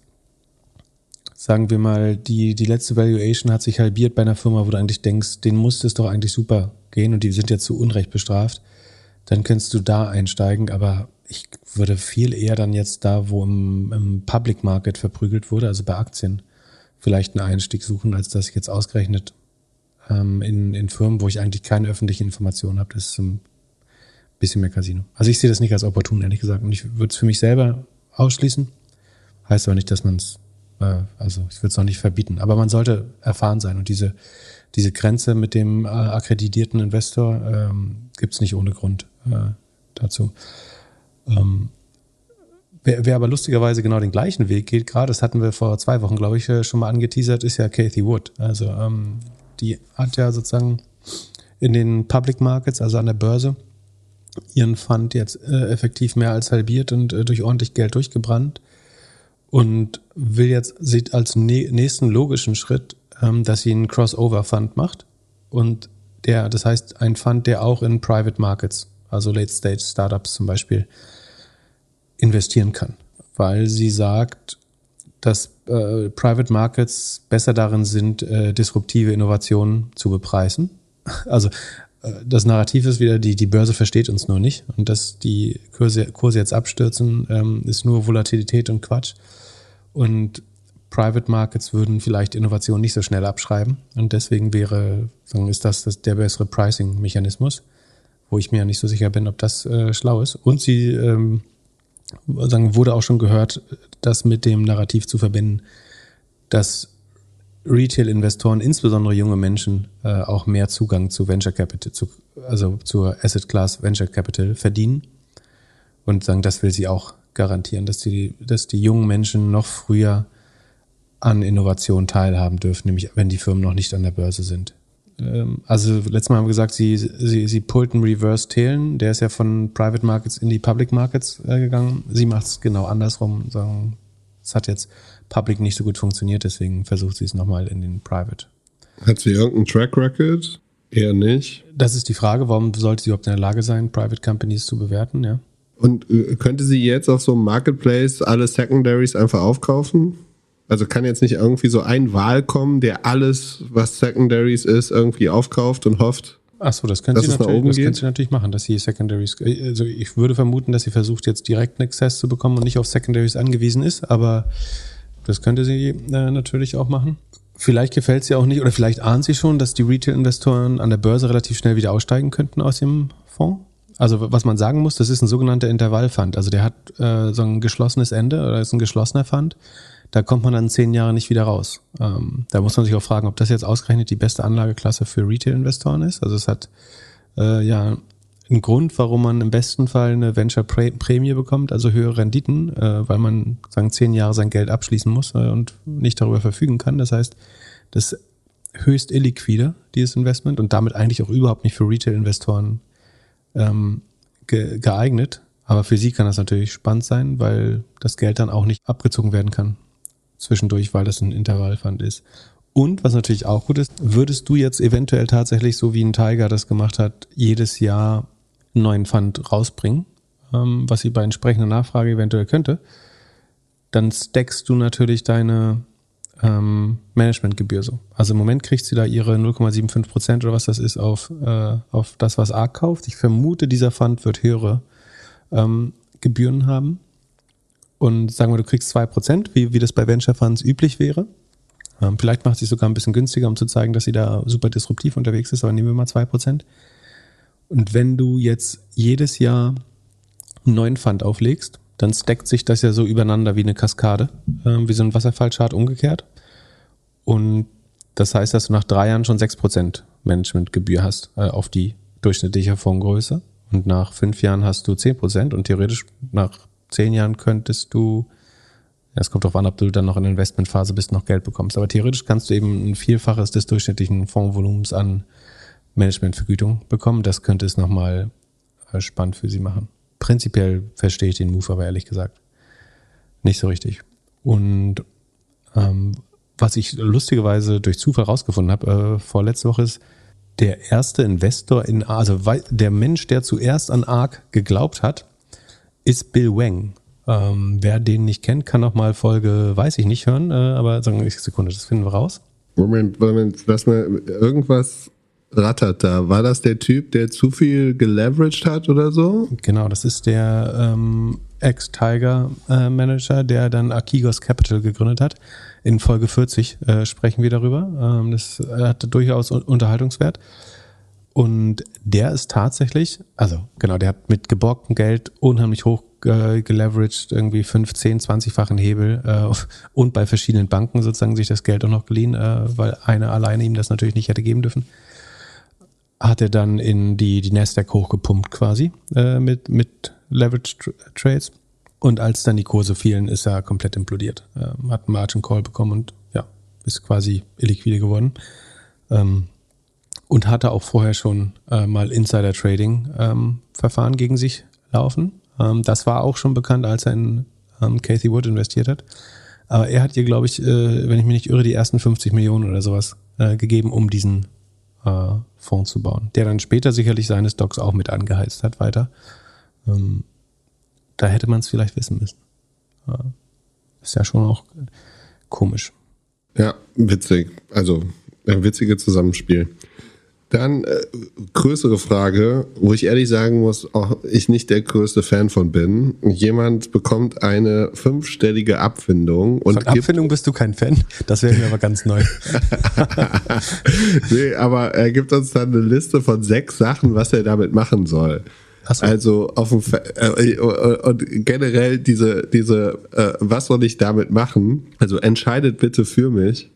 sagen wir mal, die, die letzte Valuation hat sich halbiert bei einer Firma, wo du eigentlich denkst, denen musste es doch eigentlich super gehen und die sind jetzt zu Unrecht bestraft, dann könntest du da einsteigen, aber ich würde viel eher dann jetzt da, wo im, im Public Market verprügelt wurde, also bei Aktien, vielleicht einen Einstieg suchen, als dass ich jetzt ausgerechnet ähm, in, in Firmen, wo ich eigentlich keine öffentliche Information habe, das ist ein bisschen mehr Casino. Also ich sehe das nicht als opportun, ehrlich gesagt. Und ich würde es für mich selber ausschließen. Heißt aber nicht, dass man es, äh, also ich würde es auch nicht verbieten, aber man sollte erfahren sein und diese, diese Grenze mit dem äh, akkreditierten Investor ähm, gibt es nicht ohne Grund äh, dazu. Ähm, wer, wer aber lustigerweise genau den gleichen Weg geht, gerade das hatten wir vor zwei Wochen, glaube ich, äh, schon mal angeteasert, ist ja Kathy Wood. Also ähm, die hat ja sozusagen in den Public Markets, also an der Börse, ihren Fund jetzt äh, effektiv mehr als halbiert und äh, durch ordentlich Geld durchgebrannt und will jetzt sieht als nächsten logischen Schritt, ähm, dass sie einen Crossover Fund macht und der, das heißt ein Fund, der auch in Private Markets, also Late Stage Startups zum Beispiel, investieren kann, weil sie sagt, dass äh, Private Markets besser darin sind, äh, disruptive Innovationen zu bepreisen. Also das Narrativ ist wieder, die, die Börse versteht uns nur nicht und dass die Kurse, Kurse jetzt abstürzen, ähm, ist nur Volatilität und Quatsch. Und Private Markets würden vielleicht Innovationen nicht so schnell abschreiben und deswegen wäre, sagen, ist das, das der bessere Pricing-Mechanismus, wo ich mir ja nicht so sicher bin, ob das äh, schlau ist. Und sie ähm, sagen, wurde auch schon gehört, das mit dem Narrativ zu verbinden, dass Retail-Investoren, insbesondere junge Menschen, äh, auch mehr Zugang zu Venture Capital, zu, also zur Asset Class Venture Capital verdienen. Und sagen, das will sie auch garantieren, dass die, dass die jungen Menschen noch früher an Innovation teilhaben dürfen, nämlich wenn die Firmen noch nicht an der Börse sind. Ähm, also letztes Mal haben wir gesagt, sie, sie, sie pullten Reverse Tailen, der ist ja von Private Markets in die Public Markets äh, gegangen. Sie macht es genau andersrum, sagen, es hat jetzt Public nicht so gut funktioniert, deswegen versucht sie es nochmal in den Private. Hat sie irgendeinen Track Record? Eher nicht. Das ist die Frage, warum sollte sie überhaupt in der Lage sein, Private Companies zu bewerten, ja? Und äh, könnte sie jetzt auf so einem Marketplace alle Secondaries einfach aufkaufen? Also kann jetzt nicht irgendwie so ein Wahl kommen, der alles, was Secondaries ist, irgendwie aufkauft und hofft. Ach so, das könnte sie, natürlich, das könnte sie natürlich machen, dass sie Secondaries, also ich würde vermuten, dass sie versucht jetzt direkt einen Access zu bekommen und nicht auf Secondaries angewiesen ist, aber das könnte sie äh, natürlich auch machen. Vielleicht gefällt sie auch nicht oder vielleicht ahnt sie schon, dass die Retail-Investoren an der Börse relativ schnell wieder aussteigen könnten aus dem Fonds. Also was man sagen muss, das ist ein sogenannter Intervallfund. Also der hat äh, so ein geschlossenes Ende oder ist ein geschlossener Fund da kommt man dann zehn Jahre nicht wieder raus. Ähm, da muss man sich auch fragen, ob das jetzt ausgerechnet die beste Anlageklasse für Retail-Investoren ist. Also es hat äh, ja einen Grund, warum man im besten Fall eine Venture-Prämie bekommt, also höhere Renditen, äh, weil man sagen zehn Jahre sein Geld abschließen muss äh, und nicht darüber verfügen kann. Das heißt, das höchst illiquide, dieses Investment, und damit eigentlich auch überhaupt nicht für Retail-Investoren ähm, ge geeignet. Aber für sie kann das natürlich spannend sein, weil das Geld dann auch nicht abgezogen werden kann zwischendurch, weil das ein Intervallfund ist. Und was natürlich auch gut ist, würdest du jetzt eventuell tatsächlich, so wie ein Tiger das gemacht hat, jedes Jahr einen neuen Fund rausbringen, ähm, was sie bei entsprechender Nachfrage eventuell könnte, dann stackst du natürlich deine ähm, Managementgebühr so. Also im Moment kriegt sie da ihre 0,75 Prozent oder was das ist auf, äh, auf das, was ARK kauft. Ich vermute, dieser Fund wird höhere ähm, Gebühren haben und sagen wir, du kriegst zwei Prozent, wie, wie das bei Venture Funds üblich wäre. Ähm, vielleicht macht sie sogar ein bisschen günstiger, um zu zeigen, dass sie da super disruptiv unterwegs ist, aber nehmen wir mal zwei Prozent. Und wenn du jetzt jedes Jahr einen neuen Fund auflegst, dann stackt sich das ja so übereinander wie eine Kaskade, äh, wie so ein Wasserfallchart umgekehrt. Und das heißt, dass du nach drei Jahren schon sechs Prozent Managementgebühr hast äh, auf die durchschnittliche Fondsgröße. Und nach fünf Jahren hast du zehn Prozent und theoretisch nach zehn Jahren könntest du, es kommt darauf an, ob du dann noch in der Investmentphase bist, noch Geld bekommst. Aber theoretisch kannst du eben ein Vielfaches des durchschnittlichen Fondsvolumens an Managementvergütung bekommen. Das könnte es nochmal äh, spannend für sie machen. Prinzipiell verstehe ich den Move aber ehrlich gesagt nicht so richtig. Und ähm, was ich lustigerweise durch Zufall rausgefunden habe, äh, vorletzte Woche ist, der erste Investor in, also der Mensch, der zuerst an ARK geglaubt hat, ist Bill Wang. Ähm, wer den nicht kennt, kann auch mal Folge, weiß ich nicht, hören, äh, aber sagen wir Sekunde, das finden wir raus. Moment, Moment, lass mal irgendwas rattert da. War das der Typ, der zu viel geleveraged hat oder so? Genau, das ist der ähm, Ex-Tiger-Manager, äh, der dann Akigos Capital gegründet hat. In Folge 40 äh, sprechen wir darüber. Ähm, das hat durchaus Unterhaltungswert. Und der ist tatsächlich, also genau, der hat mit geborgtem Geld unheimlich hoch äh, geleveraged, irgendwie 15, 20-fachen Hebel äh, und bei verschiedenen Banken sozusagen sich das Geld auch noch geliehen, äh, weil eine alleine ihm das natürlich nicht hätte geben dürfen. Hat er dann in die, die Nasdaq hochgepumpt quasi äh, mit, mit Leverage Trades. Und als dann die Kurse fielen, ist er komplett implodiert. Ähm, hat einen Margin Call bekommen und ja, ist quasi illiquide geworden. Ähm, und hatte auch vorher schon äh, mal Insider-Trading-Verfahren ähm, gegen sich laufen. Ähm, das war auch schon bekannt, als er in ähm, Cathy Wood investiert hat. Aber er hat ihr, glaube ich, äh, wenn ich mich nicht irre, die ersten 50 Millionen oder sowas äh, gegeben, um diesen äh, Fonds zu bauen, der dann später sicherlich seine Stocks auch mit angeheizt hat weiter. Ähm, da hätte man es vielleicht wissen müssen. Äh, ist ja schon auch komisch. Ja, witzig. Also ein witziges Zusammenspiel. Dann äh, größere Frage, wo ich ehrlich sagen muss, auch ich nicht der größte Fan von bin. Jemand bekommt eine fünfstellige Abfindung und von Abfindung bist du kein Fan? Das wäre mir aber ganz neu. nee, aber er gibt uns dann eine Liste von sechs Sachen, was er damit machen soll. So. Also auf dem äh, und generell diese diese äh, was soll ich damit machen? Also entscheidet bitte für mich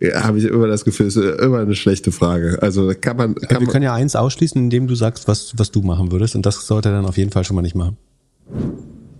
ja, habe ich immer das Gefühl, ist immer eine schlechte Frage. Also kann man. Kann wir können ja eins ausschließen, indem du sagst, was, was du machen würdest. Und das sollte er dann auf jeden Fall schon mal nicht machen.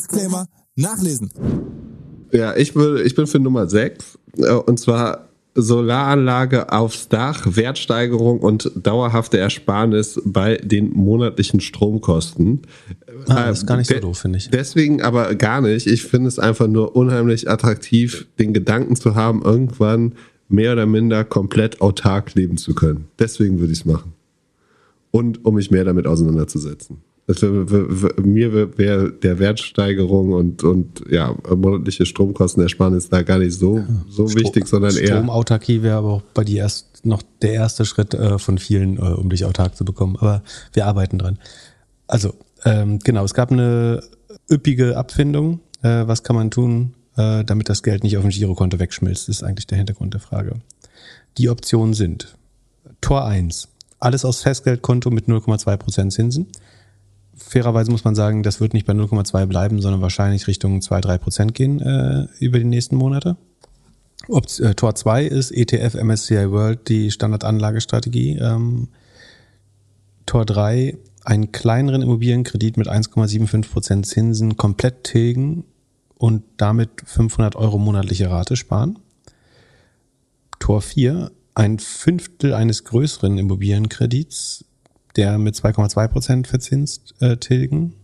Disclaimer nachlesen. Ja, ich, will, ich bin für Nummer 6 äh, und zwar Solaranlage aufs Dach, Wertsteigerung und dauerhafte Ersparnis bei den monatlichen Stromkosten. Ah, das ist gar nicht so doof, finde ich. Deswegen aber gar nicht. Ich finde es einfach nur unheimlich attraktiv, den Gedanken zu haben, irgendwann mehr oder minder komplett autark leben zu können. Deswegen würde ich es machen. Und um mich mehr damit auseinanderzusetzen. Also mir wäre der Wertsteigerung und, und ja, monatliche Stromkostenersparnis da gar nicht so, so Strom, wichtig, sondern eher. Stromautarkie wäre aber auch bei dir erst noch der erste Schritt äh, von vielen, äh, um dich autark zu bekommen. Aber wir arbeiten dran. Also, ähm, genau, es gab eine üppige Abfindung. Äh, was kann man tun, äh, damit das Geld nicht auf dem Girokonto wegschmilzt, ist eigentlich der Hintergrund der Frage. Die Optionen sind Tor 1, alles aus Festgeldkonto mit 0,2% Zinsen fairerweise muss man sagen, das wird nicht bei 0,2 bleiben, sondern wahrscheinlich Richtung 2, 3 Prozent gehen äh, über die nächsten Monate. Ob, äh, Tor 2 ist ETF MSCI World, die Standardanlagestrategie. Ähm, Tor 3, einen kleineren Immobilienkredit mit 1,75 Prozent Zinsen komplett tilgen und damit 500 Euro monatliche Rate sparen. Tor 4, ein Fünftel eines größeren Immobilienkredits der mit 2,2 Prozent verzinst äh, tilgen.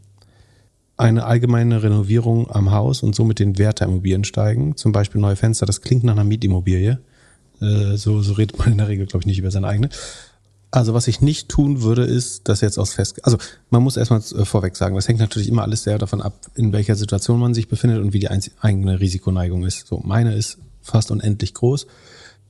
Eine allgemeine Renovierung am Haus und somit den Wert der Immobilien steigen. Zum Beispiel neue Fenster, das klingt nach einer Mietimmobilie. Äh, so, so redet man in der Regel, glaube ich, nicht über seine eigene. Also was ich nicht tun würde, ist das jetzt aus fest. Also man muss erstmal äh, vorweg sagen, das hängt natürlich immer alles sehr davon ab, in welcher Situation man sich befindet und wie die eigene Risikoneigung ist. So meine ist fast unendlich groß,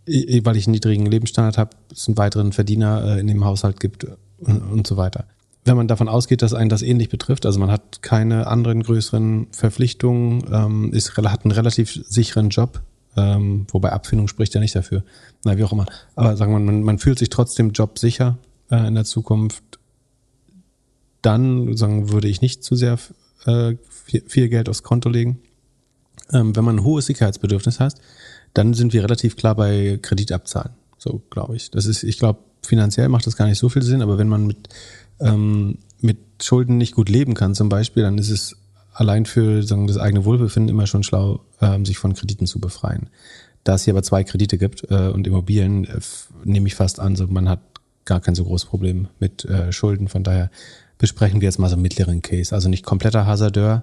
weil ich einen niedrigen Lebensstandard habe, es einen weiteren Verdiener äh, in dem Haushalt gibt und, so weiter. Wenn man davon ausgeht, dass einen das ähnlich betrifft, also man hat keine anderen größeren Verpflichtungen, ähm, ist, hat einen relativ sicheren Job, ähm, wobei Abfindung spricht ja nicht dafür. Na, wie auch immer. Aber sagen wir, man, man fühlt sich trotzdem jobsicher äh, in der Zukunft. Dann sagen, würde ich nicht zu sehr äh, viel, viel Geld aufs Konto legen. Ähm, wenn man ein hohes Sicherheitsbedürfnis hat, dann sind wir relativ klar bei Kreditabzahlen. So glaube ich. Das ist, ich glaube, finanziell macht das gar nicht so viel Sinn, aber wenn man mit, ähm, mit Schulden nicht gut leben kann zum Beispiel, dann ist es allein für sagen, das eigene Wohlbefinden immer schon schlau, ähm, sich von Krediten zu befreien. Da es hier aber zwei Kredite gibt äh, und Immobilien, äh, nehme ich fast an, so man hat gar kein so großes Problem mit äh, Schulden. Von daher besprechen wir jetzt mal so einen mittleren Case. Also nicht kompletter Hasardeur,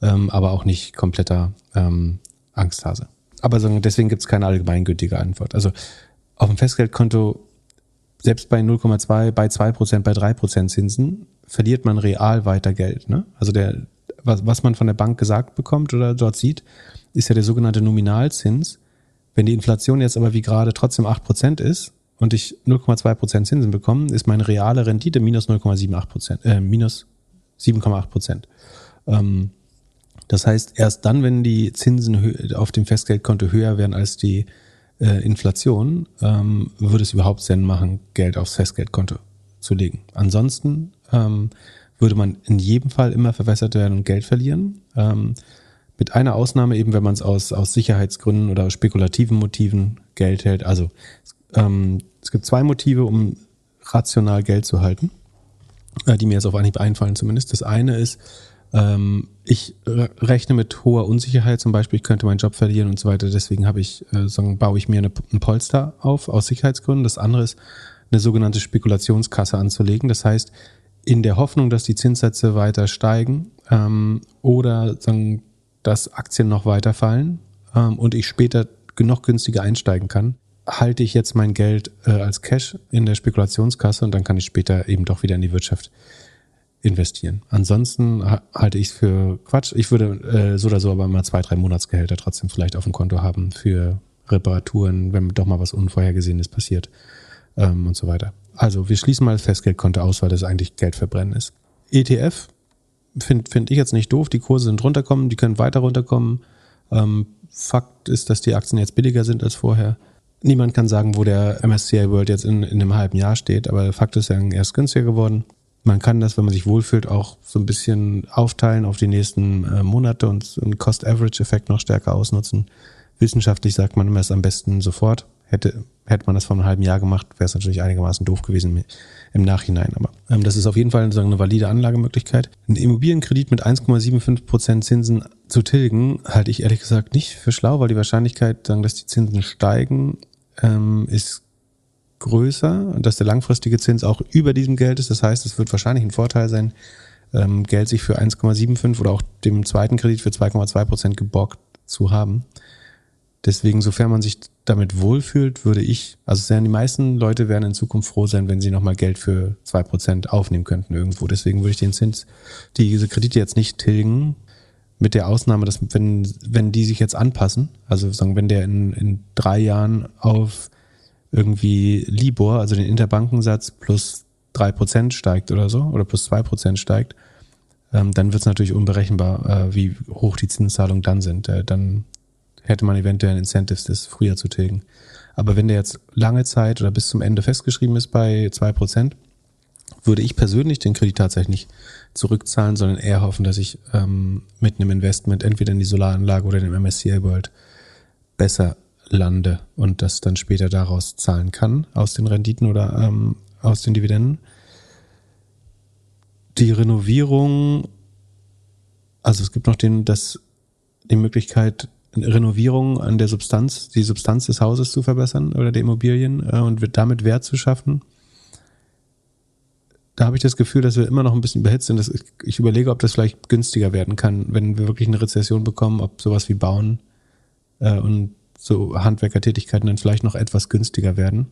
ähm, aber auch nicht kompletter ähm, Angsthase. Aber deswegen gibt es keine allgemeingültige Antwort. Also auf dem Festgeldkonto selbst bei 0,2, bei 2%, bei 3% Zinsen verliert man real weiter Geld. Ne? Also der, was, was man von der Bank gesagt bekommt oder dort sieht, ist ja der sogenannte Nominalzins. Wenn die Inflation jetzt aber wie gerade trotzdem 8% ist und ich 0,2% Zinsen bekomme, ist meine reale Rendite minus 0,78%, äh, minus 7,8%. Ähm, das heißt, erst dann, wenn die Zinsen auf dem Festgeldkonto höher werden als die äh, Inflation ähm, würde es überhaupt Sinn machen, Geld aufs Festgeldkonto zu legen. Ansonsten ähm, würde man in jedem Fall immer verwässert werden und Geld verlieren. Ähm, mit einer Ausnahme eben, wenn man es aus, aus Sicherheitsgründen oder aus spekulativen Motiven Geld hält. Also ähm, es gibt zwei Motive, um rational Geld zu halten, äh, die mir jetzt auf Anhieb einfallen zumindest. Das eine ist, ähm, ich re- rechne mit hoher Unsicherheit, zum Beispiel, ich könnte meinen Job verlieren und so weiter. Deswegen habe ich, äh, sagen, baue ich mir eine, ein Polster auf aus Sicherheitsgründen. Das andere ist, eine sogenannte Spekulationskasse anzulegen. Das heißt, in der Hoffnung, dass die Zinssätze weiter steigen ähm, oder sagen, dass Aktien noch weiter fallen ähm, und ich später noch günstiger einsteigen kann, halte ich jetzt mein Geld äh, als Cash in der Spekulationskasse und dann kann ich später eben doch wieder in die Wirtschaft investieren. Ansonsten ha- halte ich es für Quatsch. Ich würde äh, so oder so aber mal zwei, drei Monatsgehälter trotzdem vielleicht auf dem Konto haben für Reparaturen, wenn doch mal was Unvorhergesehenes passiert ähm, und so weiter. Also wir schließen mal das Festgeldkonto aus, weil das eigentlich Geldverbrennen ist. ETF finde find ich jetzt nicht doof. Die Kurse sind runterkommen, die können weiter runterkommen. Ähm, Fakt ist, dass die Aktien jetzt billiger sind als vorher. Niemand kann sagen, wo der MSCI World jetzt in, in einem halben Jahr steht, aber Fakt ist er ist günstiger geworden. Man kann das, wenn man sich wohlfühlt, auch so ein bisschen aufteilen auf die nächsten äh, Monate und einen Cost-Average-Effekt noch stärker ausnutzen. Wissenschaftlich sagt man immer, es am besten sofort. Hätte, hätte man das vor einem halben Jahr gemacht, wäre es natürlich einigermaßen doof gewesen im Nachhinein. Aber ähm, das ist auf jeden Fall sozusagen eine valide Anlagemöglichkeit. Ein Immobilienkredit mit 1,75 Prozent Zinsen zu tilgen, halte ich ehrlich gesagt nicht für schlau, weil die Wahrscheinlichkeit, dass die Zinsen steigen, ähm, ist größer und dass der langfristige Zins auch über diesem Geld ist. Das heißt, es wird wahrscheinlich ein Vorteil sein, ähm, Geld sich für 1,75 oder auch dem zweiten Kredit für 2,2 Prozent geborgt zu haben. Deswegen, sofern man sich damit wohlfühlt, würde ich, also die meisten Leute werden in Zukunft froh sein, wenn sie nochmal Geld für 2% aufnehmen könnten irgendwo. Deswegen würde ich den Zins, diese Kredite jetzt nicht tilgen, mit der Ausnahme, dass wenn, wenn die sich jetzt anpassen, also sagen, wenn der in, in drei Jahren auf irgendwie Libor, also den Interbankensatz plus 3% steigt oder so, oder plus 2% steigt, ähm, dann wird es natürlich unberechenbar, äh, wie hoch die Zinszahlungen dann sind. Äh, dann hätte man eventuell Incentives, das früher zu tilgen. Aber wenn der jetzt lange Zeit oder bis zum Ende festgeschrieben ist bei 2%, würde ich persönlich den Kredit tatsächlich nicht zurückzahlen, sondern eher hoffen, dass ich ähm, mit einem Investment entweder in die Solaranlage oder in dem MSCI World besser lande und das dann später daraus zahlen kann, aus den Renditen oder ähm, aus den Dividenden. Die Renovierung, also es gibt noch den, das, die Möglichkeit, Renovierung an der Substanz, die Substanz des Hauses zu verbessern oder der Immobilien äh, und damit Wert zu schaffen. Da habe ich das Gefühl, dass wir immer noch ein bisschen überhitzt sind. Ich, ich überlege, ob das vielleicht günstiger werden kann, wenn wir wirklich eine Rezession bekommen, ob sowas wie Bauen äh, und so Handwerkertätigkeiten dann vielleicht noch etwas günstiger werden.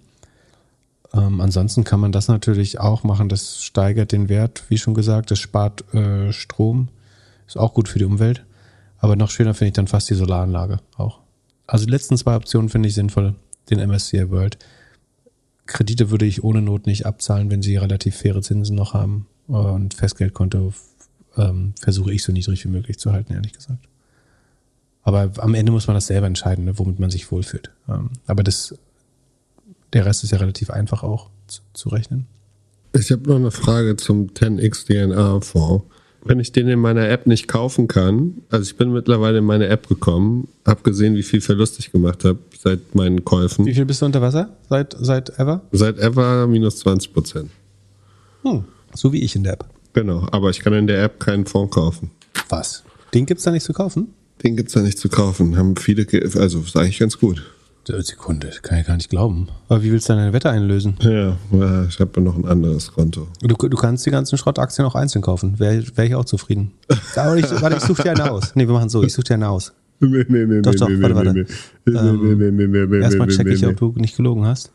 Ähm, ansonsten kann man das natürlich auch machen. Das steigert den Wert, wie schon gesagt. Das spart äh, Strom. Ist auch gut für die Umwelt. Aber noch schöner finde ich dann fast die Solaranlage auch. Also die letzten zwei Optionen finde ich sinnvoll. Den MSCI World. Kredite würde ich ohne Not nicht abzahlen, wenn sie relativ faire Zinsen noch haben. Und Festgeldkonto ähm, versuche ich so niedrig wie möglich zu halten, ehrlich gesagt. Aber am Ende muss man das selber entscheiden, ne, womit man sich wohlfühlt. Ähm, aber das, der Rest ist ja relativ einfach auch zu, zu rechnen. Ich habe noch eine Frage zum 10x DNA-Fonds. Wenn ich den in meiner App nicht kaufen kann, also ich bin mittlerweile in meine App gekommen, habe gesehen, wie viel Verlust ich gemacht habe seit meinen Käufen. Wie viel bist du unter Wasser seit, seit ever? Seit ever minus 20 Prozent. Hm, so wie ich in der App. Genau, aber ich kann in der App keinen Fonds kaufen. Was? Den gibt's da nicht zu kaufen? Den gibt's da nicht zu kaufen. Haben viele, also ist eigentlich ganz gut. Sekunde, kann ich gar nicht glauben. Aber wie willst du deine Wette einlösen? Ja, äh, ich habe noch ein anderes Konto. Du, du kannst die ganzen Schrottaktien auch einzeln kaufen. Wäre wär ich auch zufrieden. Aber ich, warte, ich suche dir eine aus. Nee, wir machen so, ich suche dir eine aus. Nee, nee, nee, Doch, doch, warte, warte. Ähm, Erstmal checke ich, ob du nicht gelogen hast.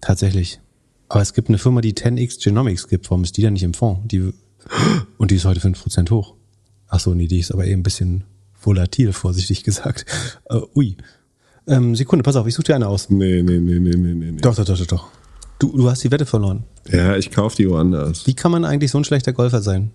Tatsächlich. Aber es gibt eine Firma, die 10x Genomics gibt. Warum ist die denn nicht im Fonds? Die, und die ist heute 5% hoch. Ach so, nee, die ist aber eben ein bisschen volatil, vorsichtig gesagt. Äh, ui. Ähm, Sekunde, pass auf, ich suche dir eine aus. Nee, nee, nee, nee, nee, nee. doch, doch, doch, doch. Du, du hast die Wette verloren. Ja, ich kaufe die woanders. Wie kann man eigentlich so ein schlechter Golfer sein?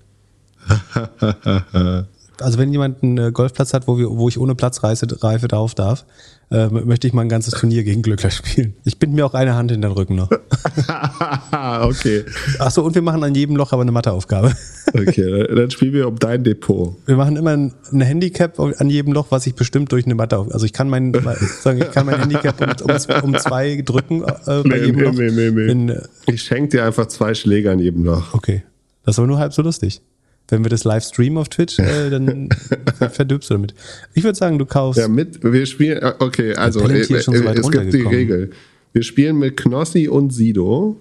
Also wenn jemand einen äh, Golfplatz hat, wo, wir, wo ich ohne Platzreife Reife drauf darf, äh, möchte ich mal ein ganzes Turnier gegen Glückler spielen. Ich bind mir auch eine Hand in den Rücken noch. okay. Achso, und wir machen an jedem Loch aber eine Matheaufgabe. Okay, dann spielen wir um dein Depot. Wir machen immer ein, ein Handicap an jedem Loch, was ich bestimmt durch eine Matheaufgabe. Also ich kann mein, sagen, ich kann mein Handicap um, um, um zwei drücken äh, bei Nee, jedem nee, Loch. nee, nee, nee. Äh, Ich schenke dir einfach zwei Schläge an jedem Loch. okay. Das ist aber nur halb so lustig. Wenn wir das live streamen auf Twitch, äh, dann ver- verdirbst du damit. Ich würde sagen, du kaufst. Ja, mit, wir spielen, äh, okay, also äh, so äh, es gibt die. Regel. Wir spielen mit Knossi und Sido.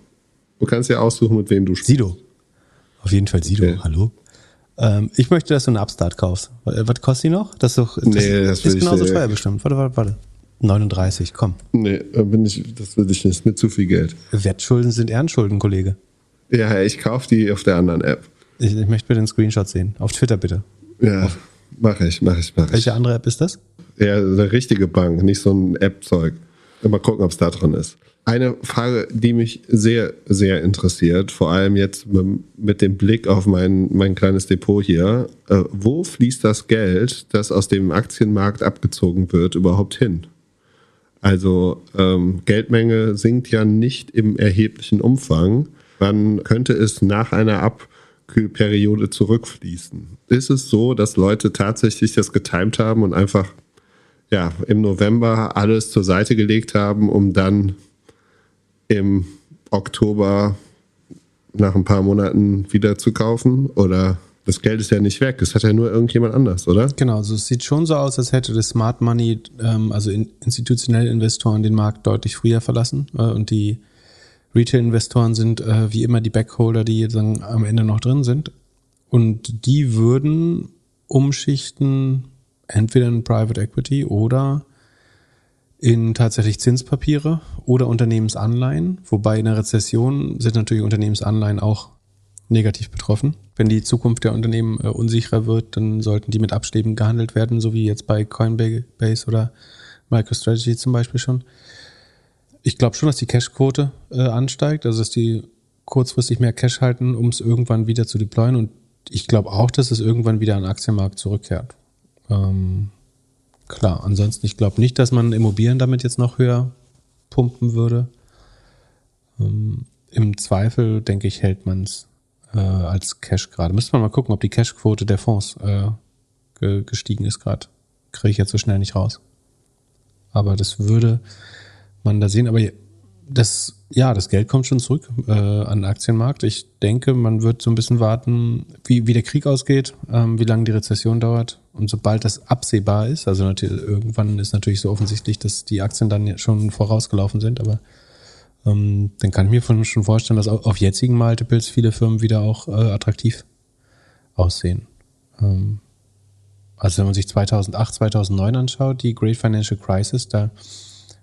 Du kannst ja aussuchen, mit wem du spielst. Sido. Auf jeden Fall Sido. Okay. Hallo. Ähm, ich möchte, dass du einen Upstart kaufst. Äh, Was kostet die noch? Das ist doch das Nee, das ist genauso teuer bestimmt. Warte, warte, warte. 39, komm. Nee, bin ich, das will ich nicht, mit zu viel Geld. Wertschulden sind Ehrenschulden, Kollege. Ja, ich kaufe die auf der anderen App. Ich, ich möchte bitte einen Screenshot sehen. Auf Twitter bitte. Ja, mache ich, mache ich, mache ich. Welche andere App ist das? Ja, eine richtige Bank, nicht so ein App-Zeug. Mal gucken, ob es da drin ist. Eine Frage, die mich sehr, sehr interessiert, vor allem jetzt mit, dem Blick auf mein, mein kleines Depot hier. Äh, wo fließt das Geld, das aus dem Aktienmarkt abgezogen wird, überhaupt hin? Also ähm, Geldmenge sinkt ja nicht im erheblichen Umfang. Wann könnte es nach einer Abkühlperiode zurückfließen? Ist es so, dass Leute tatsächlich das getimt haben und einfach ja, im November alles zur Seite gelegt haben, um dann im Oktober nach ein paar Monaten wieder zu kaufen? Oder das Geld ist ja nicht weg, es hat ja nur irgendjemand anders, oder? Genau, also es sieht schon so aus, als hätte das Smart Money, ähm, also in, institutionelle Investoren, den Markt deutlich früher verlassen. Äh, und die Retail-Investoren sind äh, wie immer die Backholder, die jetzt am Ende noch drin sind. Und die würden umschichten entweder in Private Equity oder in tatsächlich Zinspapiere oder Unternehmensanleihen. Wobei in der Rezession sind natürlich Unternehmensanleihen auch negativ betroffen. Wenn die Zukunft der Unternehmen äh, unsicherer wird, dann sollten die mit Abschlägen gehandelt werden, so wie jetzt bei Coinbase oder MicroStrategy zum Beispiel schon. Ich glaube schon, dass die Cashquote äh, ansteigt, also dass die kurzfristig mehr Cash halten, um es irgendwann wieder zu deployen. Und ich glaube auch, dass es irgendwann wieder an den Aktienmarkt zurückkehrt. Ähm, klar, ansonsten, ich glaube nicht, dass man Immobilien damit jetzt noch höher pumpen würde. Ähm, Im Zweifel, denke ich, hält man es äh, als Cash gerade. Müsste man mal gucken, ob die Cashquote der Fonds äh, ge gestiegen ist gerade. Kriege ich jetzt so schnell nicht raus. Aber das würde man da sehen. Aber das, ja, das Geld kommt schon zurück äh, an den Aktienmarkt. Ich denke, man wird so ein bisschen warten, wie, wie der Krieg ausgeht, ähm, wie lange die Rezession dauert. Und sobald das absehbar ist, also natürlich, irgendwann ist natürlich so offensichtlich, dass die Aktien dann schon vorausgelaufen sind, aber ähm, dann kann ich mir von, schon vorstellen, dass auf, auf jetzigen Multiples viele Firmen wieder auch äh, attraktiv aussehen. Ähm, also wenn man sich 2008, 2009 anschaut, die Great Financial Crisis, da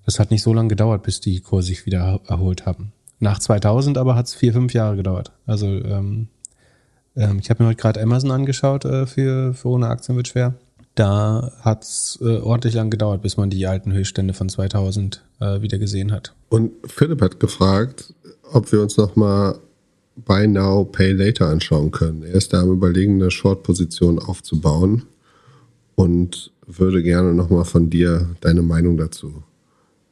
das hat nicht so lange gedauert, bis die Kurse sich wieder er- erholt haben. Nach 2000 aber hat es vier, fünf Jahre gedauert. Also ähm, ähm, ich habe mir heute gerade Amazon angeschaut äh, für, für ohne Aktien wird schwer. Da hat es äh, ordentlich lang gedauert, bis man die alten Höchststände von 2000 äh, wieder gesehen hat. Und Philipp hat gefragt, ob wir uns nochmal Buy Now, Pay Later anschauen können. Er ist da am Überlegen, eine Short-Position aufzubauen und würde gerne nochmal von dir deine Meinung dazu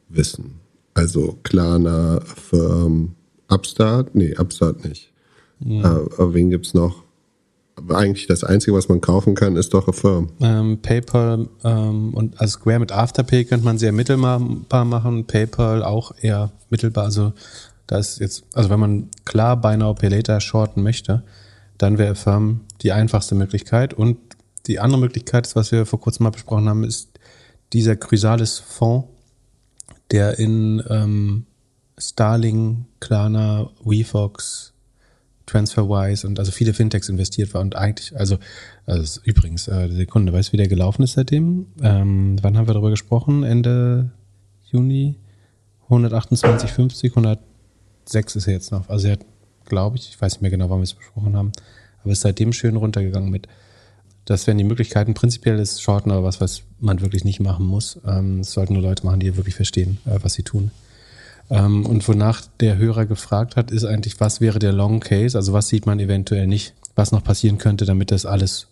wissen. Also Klarna, Firm, Upstart? Nee, Upstart nicht. Äh, aber wen gibt's noch? Aber eigentlich das Einzige, was man kaufen kann, ist doch eine Firm. Ähm, PayPal ähm, und also Square mit Afterpay könnte man sehr mittelbar machen, PayPal auch eher mittelbar. Also da ist jetzt, also wenn man klar Buy Now Pay Later shorten möchte, dann wäre Firm die einfachste Möglichkeit. Und die andere Möglichkeit, ist, was wir vor kurzem mal besprochen haben, ist dieser Chrysalis-Fonds, der in ähm, Starling, Klarna, WeFox, TransferWise und also viele Fintechs investiert war und eigentlich, also, also übrigens, äh, Sekunde, weißt du, wie der gelaufen ist seitdem? Ähm, wann haben wir darüber gesprochen? Ende Juni? 128,50, 106 ist er jetzt noch. Also er hat, glaube ich, ich weiß nicht mehr genau, wann wir es besprochen haben, aber ist seitdem schön runtergegangen mit. Das wären die Möglichkeiten. Prinzipiell ist Shorten aber was, was man wirklich nicht machen muss. Ähm, Es sollten nur Leute machen, die wirklich verstehen, äh, was sie tun. Ähm, und wonach der Hörer gefragt hat, ist eigentlich, was wäre der Long Case? Also was sieht man eventuell nicht, was noch passieren könnte, damit das alles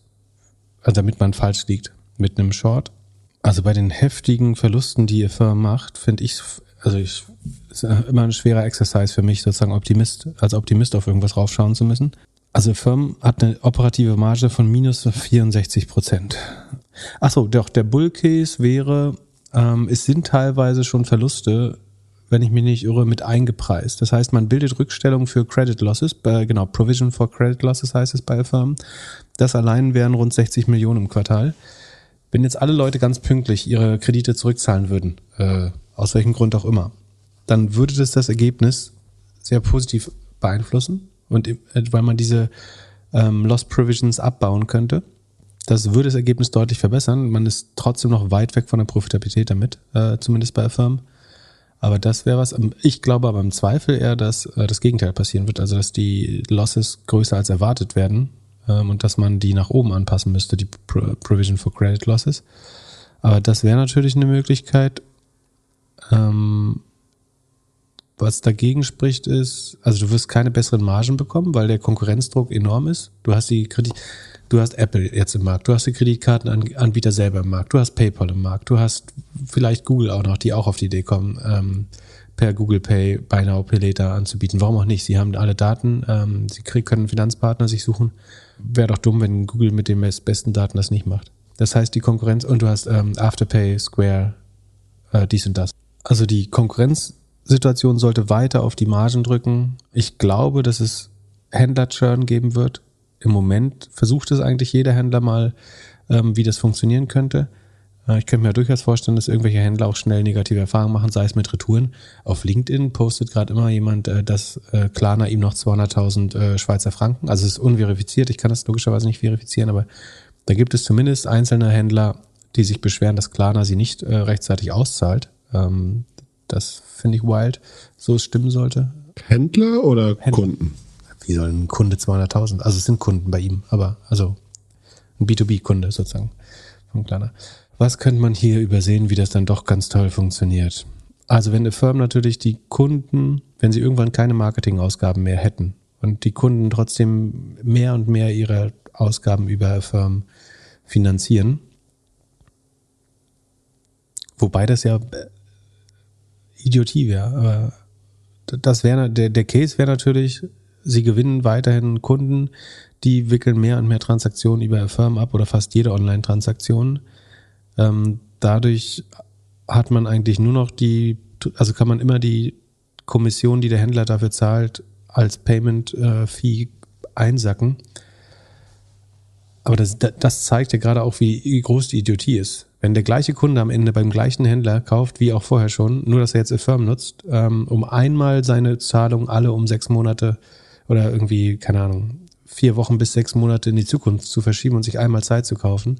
also damit man falsch liegt mit einem Short. Also bei den heftigen Verlusten, die ihr Firma macht, finde ich, also ich, ist immer ein schwerer Exercise für mich, sozusagen Optimist, als Optimist auf irgendwas raufschauen zu müssen. Also Firm hat eine operative Marge von minus 64 Prozent. Achso, doch, der Bull Case wäre, ähm, es sind teilweise schon Verluste, wenn ich mich nicht irre, mit eingepreist. Das heißt, man bildet Rückstellungen für Credit Losses, bei, genau, Provision for Credit Losses heißt es bei Firmen. Das allein wären rund 60 Millionen im Quartal. Wenn jetzt alle Leute ganz pünktlich ihre Kredite zurückzahlen würden, äh, aus welchem Grund auch immer, dann würde das das Ergebnis sehr positiv beeinflussen und äh, weil man diese ähm, Lost Provisions abbauen könnte. Das würde das Ergebnis deutlich verbessern. Man ist trotzdem noch weit weg von der Profitabilität damit, äh, zumindest bei Firmen. Aber das wäre was. Ähm, ich glaube aber im Zweifel eher, dass äh, das Gegenteil passieren wird. Also dass die Losses größer als erwartet werden ähm, und dass man die nach oben anpassen müsste, die Pro Provision for Credit Losses. Aber das wäre natürlich eine Möglichkeit. Ähm, was dagegen spricht, ist, also du wirst keine besseren Margen bekommen, weil der Konkurrenzdruck enorm ist. Du hast die Kredit, du hast Apple jetzt im Markt, du hast die Kreditkartenanbieter selber im Markt, du hast PayPal im Markt, du hast vielleicht Google auch noch, die auch auf die Idee kommen, ähm, per Google Pay Pay Later anzubieten. Warum auch nicht? Sie haben alle Daten, ähm, sie können einen Finanzpartner sich suchen. Wäre doch dumm, wenn Google mit den besten Daten das nicht macht. Das heißt, die Konkurrenz, und du hast ähm, Afterpay, Square, äh, dies und das. Also die Konkurrenz Situation sollte weiter auf die Margen drücken. Ich glaube, dass es Händler-Churn geben wird. Im Moment versucht es eigentlich jeder Händler mal, ähm, wie das funktionieren könnte. Äh, ich könnte mir durchaus vorstellen, dass irgendwelche Händler auch schnell negative Erfahrungen machen, sei es mit Retouren. Auf LinkedIn postet gerade immer jemand, äh, dass äh, Klarna ihm noch 200.000 äh, Schweizer Franken, also es ist unverifiziert, ich kann das logischerweise nicht verifizieren, aber da gibt es zumindest einzelne Händler, die sich beschweren, dass Klarna sie nicht rechtzeitig auszahlt. Ähm, das finde ich wild, so es stimmen sollte. Händler oder Händler. Kunden? Wie soll ein Kunde 200.000? Also es sind Kunden bei ihm, aber also ein B2B-Kunde sozusagen von Kleiner. Was könnte man hier übersehen, wie das dann doch ganz toll funktioniert? Also wenn eine Firma natürlich die Kunden, wenn sie irgendwann keine Marketingausgaben mehr hätten und die Kunden trotzdem mehr und mehr ihre Ausgaben über Firmen finanzieren, wobei das ja Idiotie wäre. Aber das wäre der, der Case wäre natürlich, sie gewinnen weiterhin Kunden, die wickeln mehr und mehr Transaktionen über Firmen ab oder fast jede Online-Transaktion. Ähm, dadurch hat man eigentlich nur noch die, also kann man immer die Kommission, die der Händler dafür zahlt, als Payment-Fee äh, einsacken. Aber das, das zeigt ja gerade auch, wie groß die Idiotie ist. Wenn der gleiche Kunde am Ende beim gleichen Händler kauft, wie auch vorher schon, nur dass er jetzt Affirm nutzt, ähm, um einmal seine Zahlung alle um sechs Monate oder irgendwie, keine Ahnung, vier Wochen bis sechs Monate in die Zukunft zu verschieben und sich einmal Zeit zu kaufen.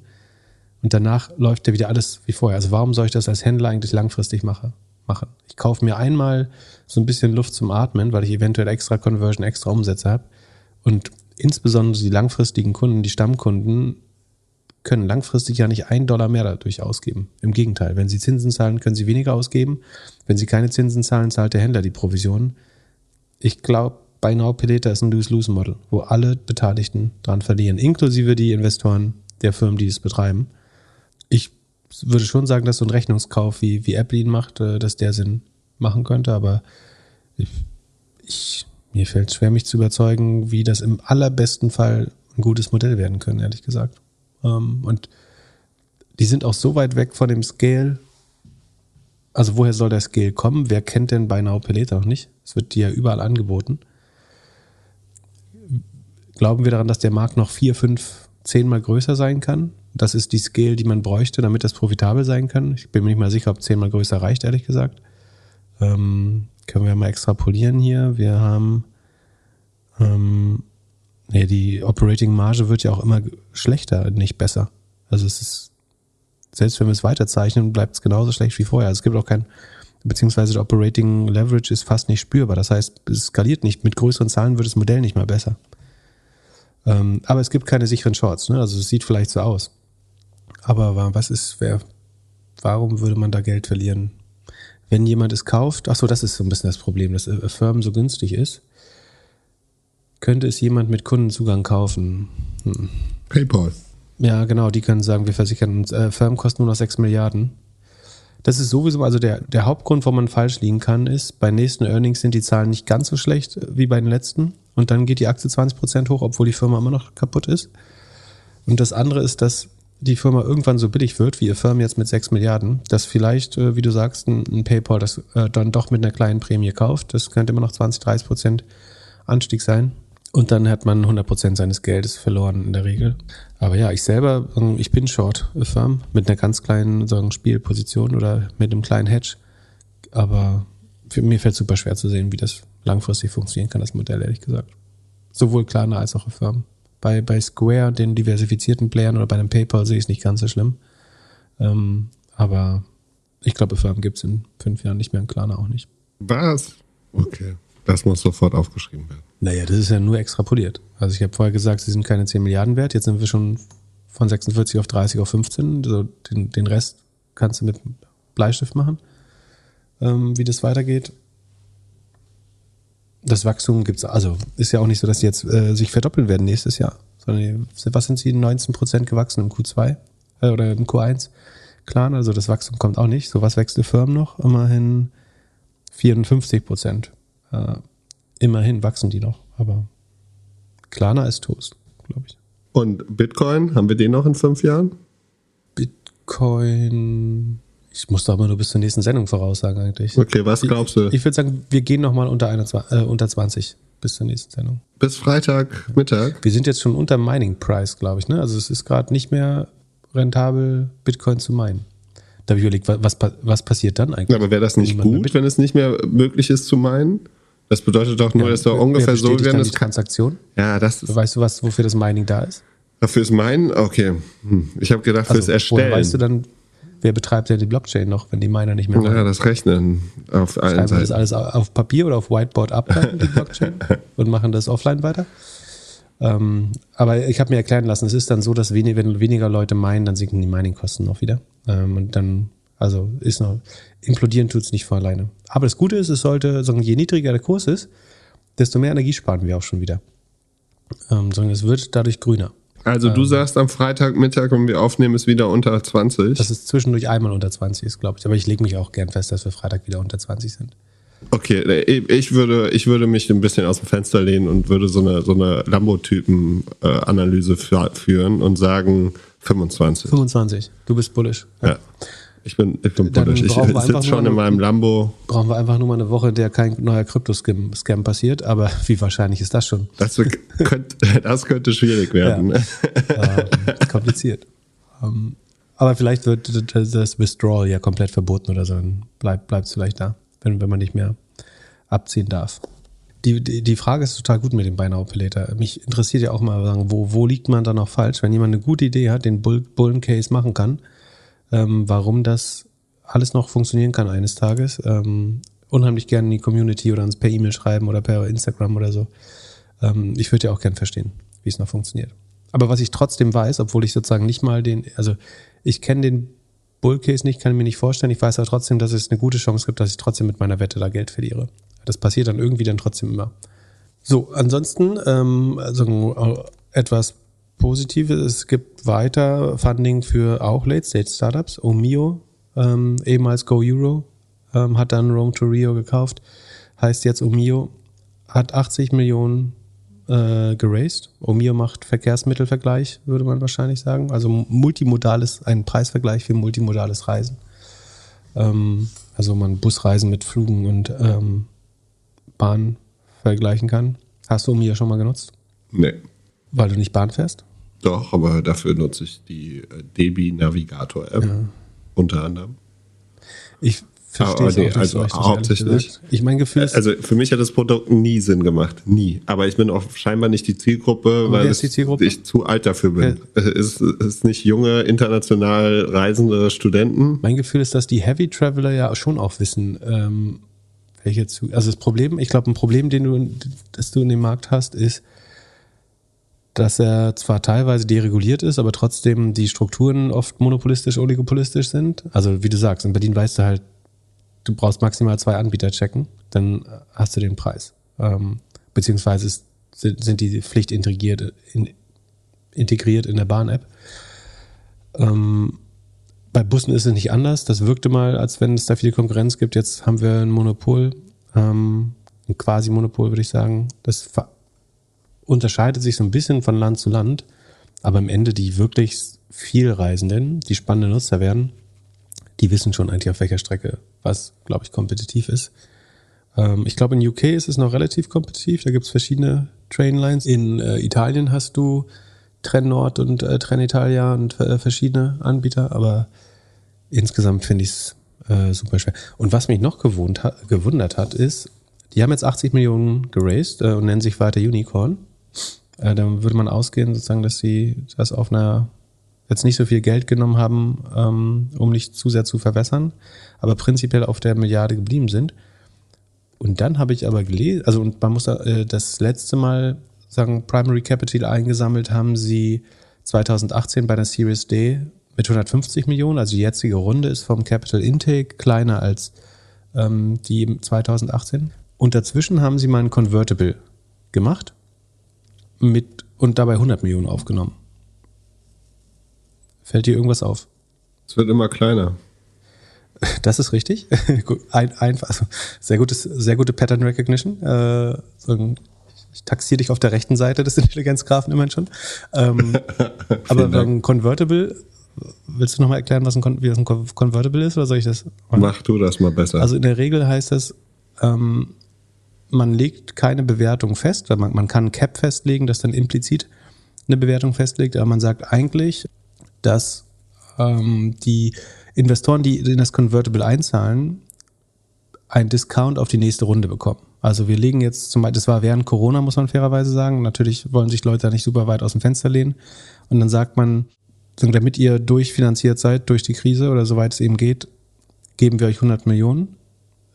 Und danach läuft ja wieder alles wie vorher. Also warum soll ich das als Händler eigentlich langfristig mache, machen? Ich kaufe mir einmal so ein bisschen Luft zum Atmen, weil ich eventuell extra Conversion, extra Umsätze habe. Und insbesondere die langfristigen Kunden, die Stammkunden, können langfristig ja nicht einen Dollar mehr dadurch ausgeben. Im Gegenteil, wenn sie Zinsen zahlen, können sie weniger ausgeben. Wenn sie keine Zinsen zahlen, zahlt der Händler die Provision. Ich glaube, bei Now Peleta ist ein Lose-Lose-Model, wo alle Beteiligten dran verlieren, inklusive die Investoren der Firmen, die es betreiben. Ich würde schon sagen, dass so ein Rechnungskauf, wie, wie Apple ihn macht, äh, dass der Sinn machen könnte, aber ich, ich mir fällt schwer, mich zu überzeugen, wie das im allerbesten Fall ein gutes Modell werden können, ehrlich gesagt. Ähm, und die sind auch so weit weg von dem Scale. Also woher soll der Scale kommen? Wer kennt denn bei Now Peleta noch nicht? Es wird dir ja überall angeboten. Glauben wir daran, dass der Markt noch vier, fünf, zehnmal größer sein kann? Das ist die Scale, die man bräuchte, damit das profitabel sein kann. Ich bin mir nicht mal sicher, ob zehnmal größer reicht, ehrlich gesagt. Ähm, können wir mal extrapolieren hier. Wir haben ähm, Nee, die Operating Marge wird ja auch immer schlechter, nicht besser. Also es ist, selbst wenn wir es weiterzeichnen, bleibt es genauso schlecht wie vorher. Also es gibt auch kein, beziehungsweise der Operating Leverage ist fast nicht spürbar. Das heißt, es skaliert nicht. Mit größeren Zahlen wird das Modell nicht mal besser. Ähm, aber es gibt keine sicheren Shorts, ne? Also es sieht vielleicht so aus. Aber was ist, wer, warum würde man da Geld verlieren? Wenn jemand es kauft, ach so, das ist so ein bisschen das Problem, dass Firmen so günstig ist könnte es jemand mit Kundenzugang kaufen? Hm. PayPal. Ja, genau, die können sagen, wir versichern uns. Äh, Firmen kosten nur noch 6 Milliarden. Das ist sowieso, also der, der Hauptgrund, warum man falsch liegen kann, ist, bei nächsten Earnings sind die Zahlen nicht ganz so schlecht wie bei den letzten. Und dann geht die Aktie 20% hoch, obwohl die Firma immer noch kaputt ist. Und das andere ist, dass die Firma irgendwann so billig wird, wie ihr Firma jetzt mit 6 Milliarden, dass vielleicht, äh, wie du sagst, ein, PayPal das äh, dann doch mit einer kleinen Prämie kauft. Das könnte immer noch 20, 30 Prozent Anstieg sein. Und dann hat man 100 Prozent seines Geldes verloren in der Regel. Aber ja, ich selber, ähm, ich bin Short Firm mit einer ganz kleinen sagen, Spielposition oder mit einem kleinen Hedge. Aber mir fällt super schwer zu sehen, wie das langfristig funktionieren kann, das Modell, ehrlich gesagt. Sowohl Klarna als auch Firmen. Bei, bei Square, den diversifizierten Playern oder bei einem PayPal sehe ich es nicht ganz so schlimm. Ähm, aber ich glaube, Firmen gibt es in fünf Jahren nicht mehr in Klarna auch nicht. Was? Okay. Das muss sofort aufgeschrieben werden. Naja, das ist ja nur extrapoliert. Also ich habe vorher gesagt, sie sind keine 10 Milliarden wert. Jetzt sind wir schon von 46 auf 30 auf 15. Also den, den Rest kannst du mit Bleistift machen, ähm, wie das weitergeht. Das Wachstum gibt's also ist ja auch nicht so, dass die jetzt äh, sich verdoppeln werden nächstes Jahr, sondern was sind sie 19 Prozent gewachsen im Q2 äh, oder im Q1? Klar, also das Wachstum kommt auch nicht. So was wächst die Firmen noch? Immerhin 54 Prozent. Äh, immerhin wachsen die noch, aber Klarna ist Toast, glaube ich. Und Bitcoin, haben wir den noch in fünf Jahren? Bitcoin. Ich muss doch mal nur bis zur nächsten Sendung voraussagen eigentlich. Okay, was glaubst du? Ich, ich würde sagen, wir gehen nochmal unter, 21, äh, unter 20 bis zur nächsten Sendung. Bis Freitag Mittag? Wir sind jetzt schon unter Mining Price, glaube ich. Ne? Also es ist gerade nicht mehr rentabel, Bitcoin zu meinen. Da habe ich überlegt, was, was, passiert dann eigentlich? Aber wäre das nicht gut, wenn es nicht mehr möglich ist zu meinen? Das bedeutet doch nur, Ja, dass wer- ungefähr so werden. Das Transaktion. ja, das ist. Weißt du, was, wofür das Mining da ist? Fürs Meinen? Okay. Hm. Ich habe gedacht, fürs woher Erstellen. weißt du dann, wer betreibt denn die Blockchain noch, wenn die Miner nicht mehr ja, das Rechnen auf allen Schreiben wir das Seiten. alles auf Papier oder auf Whiteboard ab, die Blockchain, und machen das offline weiter. Ähm, aber ich habe mir erklären lassen, es ist dann so, dass wenig, wenn weniger Leute meinen, dann sinken die Mining-Kosten noch wieder. Ähm, und dann, also ist noch, implodieren tut's nicht von alleine. Aber das Gute ist, es sollte, sagen, je niedriger der Kurs ist, desto mehr Energie sparen wir auch schon wieder. Ähm, sondern es wird dadurch grüner. Also du sagst am Freitagmittag, wenn wir aufnehmen, ist wieder unter 20. Dass es zwischendurch einmal unter 20 ist, glaube ich. Aber ich lege mich auch gern fest, dass wir Freitag wieder unter 20 sind. Okay, ich würde, ich würde mich ein bisschen aus dem Fenster lehnen und würde so eine, so eine Lambo-Typen-Analyse führen und sagen 25. 25. Du bist bullish. Ja. Bin, ich bin. Ich brauchen wir einfach sitze schon in meinem Lambo. brauchen wir einfach nur mal eine Woche, in der kein neuer Krypto-Scam Scam passiert. Aber wie wahrscheinlich ist das schon? Das, könnte, das könnte schwierig werden. ähm, ist kompliziert. Ähm, aber vielleicht wird das Withdrawal ja komplett verboten oder so. Dann bleibt es vielleicht da, wenn, wenn man nicht mehr abziehen darf. Die, die, die Frage ist total gut mit dem Buy Now Later. Mich interessiert ja auch mal, wo, wo liegt man da noch falsch? Wenn jemand eine gute Idee hat, den Bull, Bullen Case machen kann, ähm, warum das alles noch funktionieren kann eines Tages, ähm, unheimlich gerne in die Community oder uns per E-Mail schreiben oder per Instagram oder so. Ähm, ich würde ja auch gern verstehen, wie es noch funktioniert. Aber was ich trotzdem weiß, obwohl ich sozusagen nicht mal den, also ich kenne den Bullcase nicht, kann mir nicht vorstellen. Ich weiß aber trotzdem, dass es eine gute Chance gibt, dass ich trotzdem mit meiner Wette da Geld verliere. Das passiert dann irgendwie dann trotzdem immer. So, ansonsten ähm, also etwas Positives. Es gibt weiter Funding für auch Late-Stage-Startups. Omio, ähm, ehemals Go Euro, ähm, hat dann Rome to Rio gekauft. Heißt jetzt Omio, hat 80 Millionen äh, geraced. Omio macht Verkehrsmittelvergleich, würde man wahrscheinlich sagen. Also multimodales, ein Preisvergleich für multimodales Reisen. Ähm, also man Busreisen mit Flügen und ähm, Bahn vergleichen kann. Hast du Omio schon mal genutzt? Nee. Weil du nicht Bahn fährst? Doch, aber dafür nutze ich die äh, Debi Navigator App unter anderem. Ich verstehe Aber es nee, also so hauptsächlich. Ich mein Gefühl ist, Also für mich hat das Produkt nie Sinn gemacht, nie. Aber ich bin auch scheinbar nicht die Zielgruppe, Und weil die Zielgruppe? ich zu alt dafür bin. Es ist, es ist nicht junge, international reisende Studenten. mein Gefühl ist, dass die Heavy Traveler ja schon auch wissen, ähm, welche zu. Also das Problem, ich glaube, ein Problem, den du, das du in dem Markt hast, ist, dass er zwar teilweise dereguliert ist, aber trotzdem die Strukturen oft monopolistisch, oligopolistisch sind. Also wie du sagst, in Berlin weißt du halt, du brauchst maximal zwei Anbieter checken, dann hast du den Preis. Ähm, beziehungsweise ist, sind, die Pflicht integriert in, integriert in der Bahn-App. Ähm, bei Bussen ist es nicht anders. Das wirkte mal, als wenn es da viel Konkurrenz gibt. Jetzt haben wir ein Monopol, ähm, ein Quasi-Monopol, würde ich sagen. Das unterscheidet sich so ein bisschen von Land zu Land. Aber am Ende die wirklich viel Reisenden, die spannende Nutzer werden, die wissen schon eigentlich auf welcher Strecke was, glaube ich, kompetitiv ist. Ähm, ich glaube, in UK ist es noch relativ kompetitiv. Da gibt es verschiedene Trainlines. In äh, Italien hast du Tren Nord und äh, Tren Italia und äh, verschiedene Anbieter, aber insgesamt finde ich es äh, super schwer. Und was mich noch gewohnt ha gewundert hat, ist, die haben jetzt 80 Millionen geraced äh, und nennen sich weiter Unicorn. Äh, dann würde man ausgehen, sozusagen, dass sie das auf einer jetzt nicht so viel Geld genommen haben, ähm, um nicht zu sehr zu verwässern, aber prinzipiell auf der Milliarde geblieben sind. Und dann habe ich aber gelesen, also und man muss da, äh, das letzte Mal sagen, Primary Capital eingesammelt haben sie 2018 bei der Series D mit 150 Millionen. Also die jetzige Runde ist vom Capital Intake kleiner als ähm, die 2018. Und dazwischen haben sie mal ein Convertible gemacht mit und dabei 100 Millionen aufgenommen. Fällt dir irgendwas auf? Es wird immer kleiner. Das ist richtig. Ein, ein, also sehr, gutes, sehr gute Pattern Recognition. Äh, ich taxiere dich auf der rechten Seite des Intelligenzgrafen immerhin schon. Ähm, aber ein Convertible, willst du nochmal erklären, was ein, wie das ein Con- Convertible ist oder soll ich das? Mach du das mal besser. Also in der Regel heißt das, ähm, man legt keine Bewertung fest, man, man kann ein Cap festlegen, das dann implizit eine Bewertung festlegt, aber man sagt eigentlich, dass ähm, die Investoren, die in das Convertible einzahlen, einen Discount auf die nächste Runde bekommen. Also wir legen jetzt zum Beispiel, das war während Corona, muss man fairerweise sagen. Natürlich wollen sich Leute da nicht super weit aus dem Fenster lehnen. Und dann sagt man, damit ihr durchfinanziert seid durch die Krise oder soweit es eben geht, geben wir euch 100 Millionen.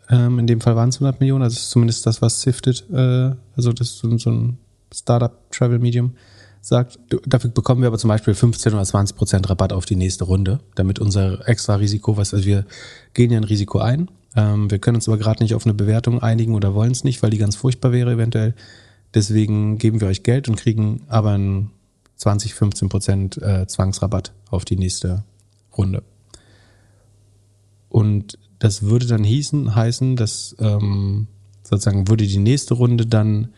Ähm, in dem Fall waren es 100 Millionen. Also zumindest das, was Sifted, äh, also das ist so, so ein Startup-Travel-Medium, sagt. Dafür bekommen wir aber zum Beispiel 15 oder 20 Prozent Rabatt auf die nächste Runde, damit unser extra Risiko, was, also wir gehen ja ein Risiko ein. Ähm, wir können uns aber gerade nicht auf eine Bewertung einigen oder wollen es nicht, weil die ganz furchtbar wäre eventuell. Deswegen geben wir euch Geld und kriegen aber einen 20, 15 Prozent äh, Zwangsrabatt auf die nächste Runde. Und das würde dann hießen, heißen, dass ähm, sozusagen würde die nächste Runde dann,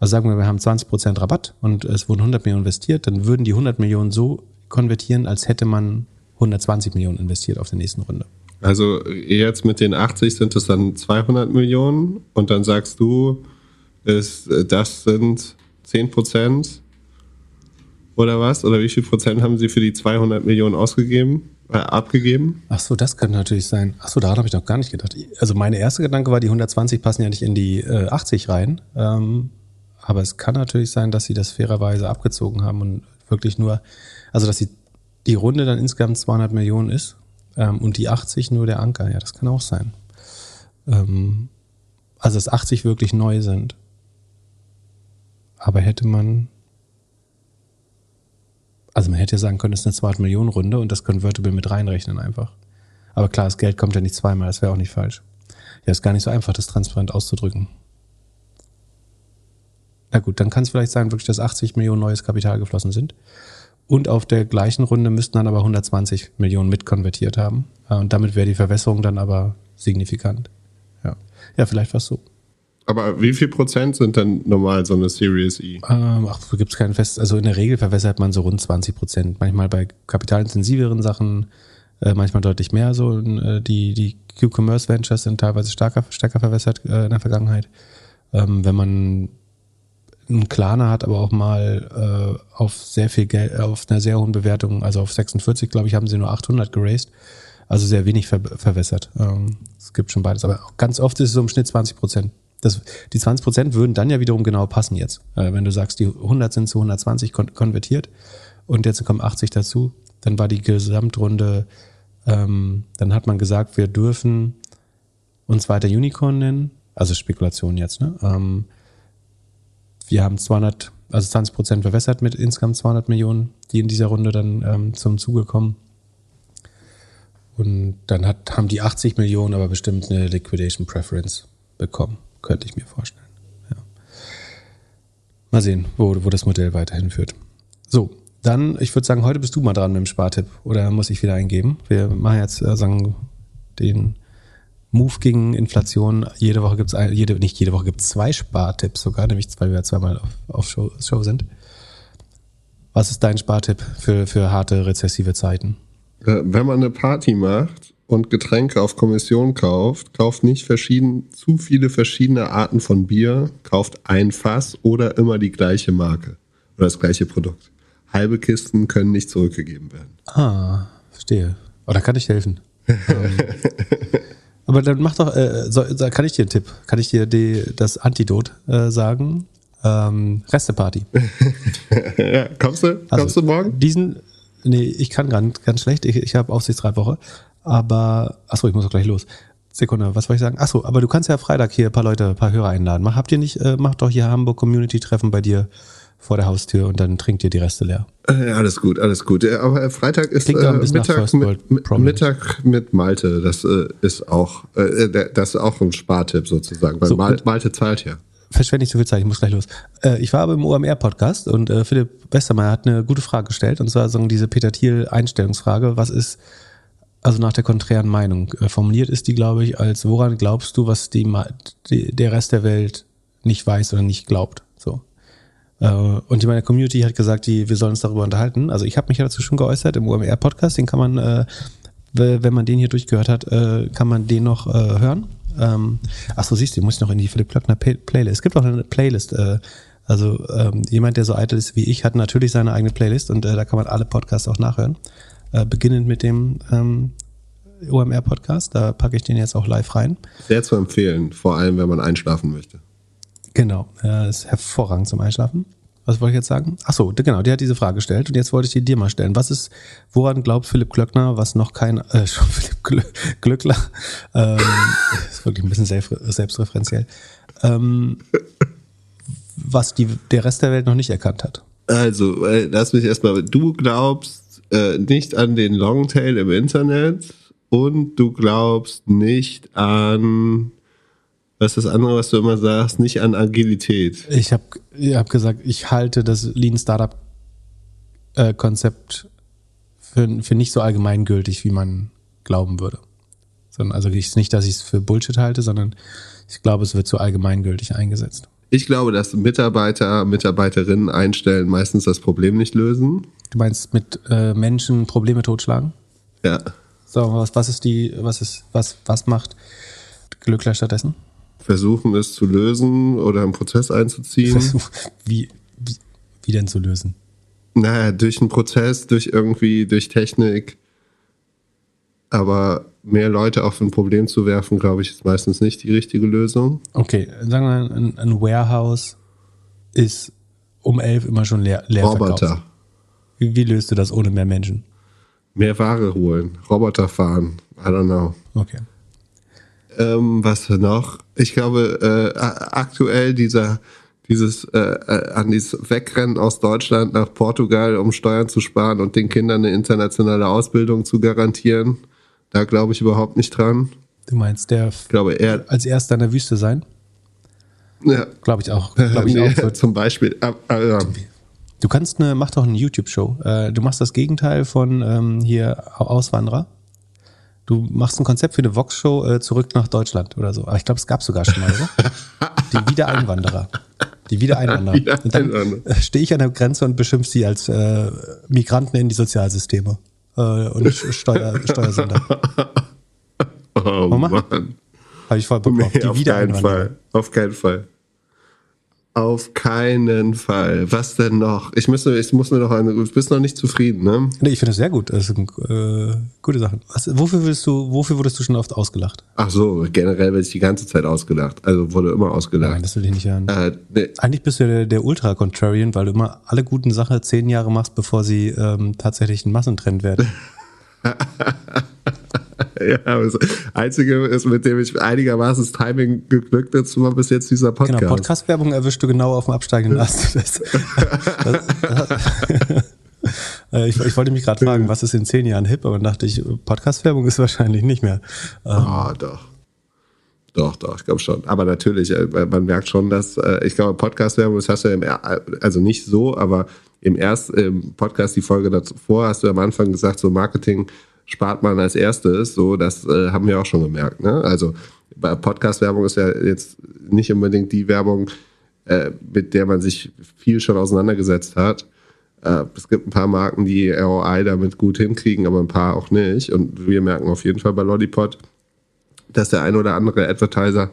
also sagen wir, wir haben 20 Prozent Rabatt und es wurden 100 Millionen investiert, dann würden die 100 Millionen so konvertieren, als hätte man 120 Millionen investiert auf der nächsten Runde. Also jetzt mit den 80 sind es dann 200 Millionen und dann sagst du, ist, das sind 10 Prozent oder was? Oder wie viel Prozent haben sie für die 200 Millionen ausgegeben, abgegeben? Ach so, das könnte natürlich sein. Ach so, daran habe ich noch gar nicht gedacht. Also meine erste Gedanke war, die 120 passen ja nicht in die äh, 80 rein. Ähm, aber es kann natürlich sein, dass sie das fairerweise abgezogen haben und wirklich nur, also dass die, die Runde dann insgesamt 200 Millionen ist ähm, und die 80 nur der Anker. Ja, das kann auch sein. Ähm, also dass 80 wirklich neu sind. Aber hätte man, also man hätte ja sagen können, es ist eine 200 Millionen Runde und das Convertible mit reinrechnen einfach. Aber klar, das Geld kommt ja nicht zweimal, das wäre auch nicht falsch. Ja, ist gar nicht so einfach, das transparent auszudrücken. Na gut, dann kann es vielleicht sein, wirklich, dass 80 Millionen neues Kapital geflossen sind. Und auf der gleichen Runde müssten dann aber 120 Millionen mitkonvertiert haben. Äh, Und damit wäre die Verwässerung dann aber signifikant. Ja, ja vielleicht war es so. Aber wie viel Prozent sind dann normal so eine Series E? Ähm, ach, so gibt es keinen Fest. Also in der Regel verwässert man so rund 20 Prozent. Manchmal bei kapitalintensiveren Sachen, äh, manchmal deutlich mehr. So äh, die die Q-Commerce Ventures sind teilweise stärker stärker verwässert äh, in der Vergangenheit. Ähm, wenn man einen Klarner hat, aber auch mal äh, auf sehr viel Geld, auf einer sehr hohen Bewertung, also auf 46, glaube ich, haben sie nur 800 geraced. Also sehr wenig ver verwässert. Ähm, es gibt schon beides. Aber ganz oft ist es so im Schnitt 20 Prozent. Das, die 20 Prozent würden dann ja wiederum genau passen jetzt. Äh, wenn du sagst, die 100 sind zu 120 kon konvertiert und jetzt kommen 80 dazu, dann war die Gesamtrunde, ähm, dann hat man gesagt, wir dürfen uns weiter Unicorn nennen. Also Spekulation jetzt, ne? Ähm, wir haben 200, also 20 Prozent verwässert mit insgesamt 200 Millionen, die in dieser Runde dann ähm, zum Zuge kommen. Und dann hat, haben die 80 Millionen aber bestimmt eine Liquidation Preference bekommen, könnte ich mir vorstellen. Ja. Mal sehen, wo, wo das Modell weiterhin führt. So, Dann, ich würde sagen, heute bist du mal dran mit dem Spartipp. Oder muss ich wieder eingeben? Wir machen jetzt äh, sagen, den Move gegen Inflation. Jede Woche gibt es, jede, nicht jede Woche gibt es zwei Spartipps sogar, nämlich weil wir zweimal auf, auf Show, Show sind. Was ist dein Spartipp für, für harte rezessive Zeiten? Äh, Wenn man eine Party macht und Getränke auf Kommission kauft, kauft nicht verschieden, zu viele verschiedene Arten von Bier, kauft ein Fass oder immer die gleiche Marke oder das gleiche Produkt. Halbe Kisten können nicht zurückgegeben werden. Ah, verstehe. Oh, da kann ich helfen. Aber dann mach doch, äh, so, kann ich dir einen Tipp, kann ich dir die, das Antidot äh, sagen? Ähm, Resteparty. ja, kommst du? Also, kommst du morgen? Diesen, nee, ich kann ganz, ganz schlecht. Ich, ich habe Aufsichtsratwoche. Aber, achso, ich muss auch gleich los. Sekunde, was wollte ich sagen? Achso, aber du kannst ja Freitag hier ein paar Leute, ein paar Hörer einladen. Mach, habt ihr nicht, äh, macht doch hier Hamburg Community Treffen bei dir vor der Haustür und dann trinkt ihr die Reste leer. Äh, alles gut, alles gut. Äh, Aber äh, Freitag ist äh, Mittag, mit. Mittag mit Malte. Das äh, ist auch, äh, das ist auch ein Spartipp sozusagen, weil So, Mal, Malte zahlt ja. verschwende nicht zu viel Zeit, ich muss gleich los. Ich war aber im OMR-Podcast und Philipp Westermeier hat eine gute Frage gestellt, und zwar so diese Peter Thiel-Einstellungsfrage. Was ist, also nach der konträren Meinung, äh, formuliert ist die, glaube ich, als woran glaubst du, was die, die, der Rest der Welt nicht weiß oder nicht glaubt? So. Äh, und die meine Community hat gesagt, die, wir sollen uns darüber unterhalten. Also ich habe mich ja dazu schon geäußert im OMR-Podcast, den kann man, äh, we- wenn man den hier durchgehört hat, äh, kann man den noch äh, hören. Ähm, ach so, siehst du, muss ich noch in die Philipp Klöckner Pay- Playlist. Es gibt auch eine Playlist. Äh, also ähm, jemand, der so eitel ist wie ich, hat natürlich seine eigene Playlist und da kann man alle Podcasts auch nachhören. Äh, beginnend mit dem ähm, OMR-Podcast, da packe ich den jetzt auch live rein. Sehr zu empfehlen, vor allem wenn man einschlafen möchte. Genau, äh, ist hervorragend zum Einschlafen. Was wollte ich jetzt sagen? Ach so, genau, der hat diese Frage gestellt und jetzt wollte ich die dir mal stellen. Was ist, woran glaubt Philipp Glöckner, was noch kein, äh, schon Philipp Glö Glöckler, ähm, ist wirklich ein bisschen selbst, selbstreferenziell, ähm, was die, der Rest der Welt noch nicht erkannt hat. Also, äh, lass mich erstmal, du glaubst äh, nicht an den Longtail im Internet und du glaubst nicht an, was ist das andere, was du immer sagst, nicht an Agilität. Ich habe ich hab gesagt, ich halte das Lean Startup äh, Konzept für, für nicht so allgemeingültig, wie man glauben würde. Sondern, also ich, nicht, dass ich es für Bullshit halte, sondern ich glaube, es wird so allgemeingültig eingesetzt. Ich glaube, dass Mitarbeiter, Mitarbeiterinnen einstellen meistens das Problem nicht lösen. Du meinst mit äh, Menschen Probleme totschlagen? Ja. So, was, was ist die, was ist, was, was macht Glückler stattdessen? Versuchen es zu lösen oder einen Prozess einzuziehen. Versuch, wie, wie, wie denn zu lösen? Naja, durch einen Prozess, durch irgendwie, durch Technik. Aber mehr Leute auf ein Problem zu werfen, glaube ich, ist meistens nicht die richtige Lösung. Okay, sagen wir mal, ein, ein Warehouse ist um elf immer schon leer, leer Roboter. Wie, wie löst du das ohne mehr Menschen? Mehr Ware holen, Roboter fahren, I don't know. Okay. Ähm, was noch? Ich glaube, äh, aktuell dieser, dieses äh, äh, an dieses Wegrennen aus Deutschland nach Portugal, um Steuern zu sparen und den Kindern eine internationale Ausbildung zu garantieren, da glaube ich überhaupt nicht dran. Du meinst, der Ich glaube eher, als erster in der Wüste sein? ja, Glaube ich auch. Glaube ich nee, auch. Zum Beispiel. Du kannst eine, mach doch eine YouTube-Show. Äh, du machst das Gegenteil von ähm, hier Auswanderer. Du machst ein Konzept für eine Vox-Show äh, zurück nach Deutschland oder so. Aber ich glaube, es gab sogar schon mal, oder? Die Wiedereinwanderer. Die Wiedereinwanderer. Und dann Wiedereinwanderer. äh, stehe ich an der Grenze und beschimpf sie als äh, Migranten in die Sozialsysteme. Äh, und Steuer, Steuersünder. Oh machen. Mann. Habe ich voll Bock drauf. Nee, auf keinen. Fall. Auf keinen Fall. Auf keinen Fall. Was denn noch? Ich muss, ich muss mir noch eine. Du bist noch nicht zufrieden, ne? Nee, ich finde das sehr gut. Das sind äh, gute Sachen. Was, wofür, willst du, wofür wurdest du schon oft ausgelacht? Ach so, generell werde ich die ganze Zeit ausgelacht. Also wurde immer Nein, ausgelacht. das will ich nicht hören. Äh, nee, Eigentlich bist du ja der, der Ultra-Contrarian, weil du immer alle guten Sachen zehn Jahre machst, bevor sie ähm, tatsächlich ein Massentrend werden. ja, aber das Einzige ist, mit dem ich einigermaßen das Timing geglückt ist, war bis jetzt dieser Podcast. Genau, Podcast-Werbung erwischst du genau auf dem absteigenden Ast. Das, das, das, ich, ich wollte mich gerade fragen, was ist in zehn Jahren hip, aber dann dachte ich, Podcast-Werbung ist wahrscheinlich nicht mehr. Ähm, Ah, doch. Doch, doch, ich glaube schon. Aber natürlich, äh, man merkt schon, dass, äh, ich glaube, Podcast-Werbung, das hast du ja im, also nicht so, aber im ersten Podcast, die Folge davor, hast du am Anfang gesagt, so Marketing spart man als erstes. So, das äh, haben wir auch schon gemerkt. Ne? Also bei Podcast-Werbung ist ja jetzt nicht unbedingt die Werbung, äh, mit der man sich viel schon auseinandergesetzt hat. Äh, es gibt ein paar Marken, die ROI damit gut hinkriegen, aber ein paar auch nicht. Und wir merken auf jeden Fall bei Lollipop, dass der ein oder andere Advertiser,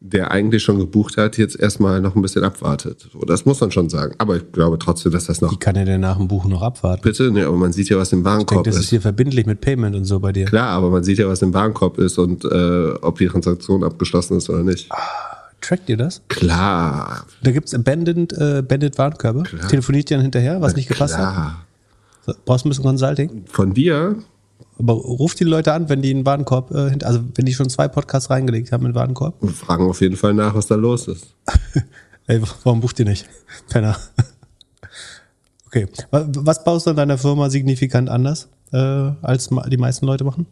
der eigentlich schon gebucht hat, jetzt erstmal noch ein bisschen abwartet. So, das muss man schon sagen. Aber ich glaube trotzdem, dass das noch. Wie kann er denn nach dem Buch noch abwarten? Bitte? Ne, aber man sieht ja, was im Ich denke, Warenkorb das ist ist. hier verbindlich mit Payment und so bei dir. Klar, aber man sieht ja, was im Warenkorb ist und äh, ob die Transaktion abgeschlossen ist oder nicht. Trackt ihr das? Klar. Da gibt's Abandoned, äh, Abandoned Warenkörbe. Telefoniert ihr dann hinterher, was nicht gepasst hat? Klar. So, Brauchst du ein bisschen Consulting? Von dir? Aber ruft die Leute an, wenn die einen Warenkorb, äh, also wenn die schon zwei Podcasts reingelegt haben in den Warenkorb. Wir fragen auf jeden Fall nach, was da los ist. Ey, warum bucht ihr nicht? Penner. Okay. Wa- Was baust du an deiner Firma signifikant anders, äh, als die meisten Leute machen?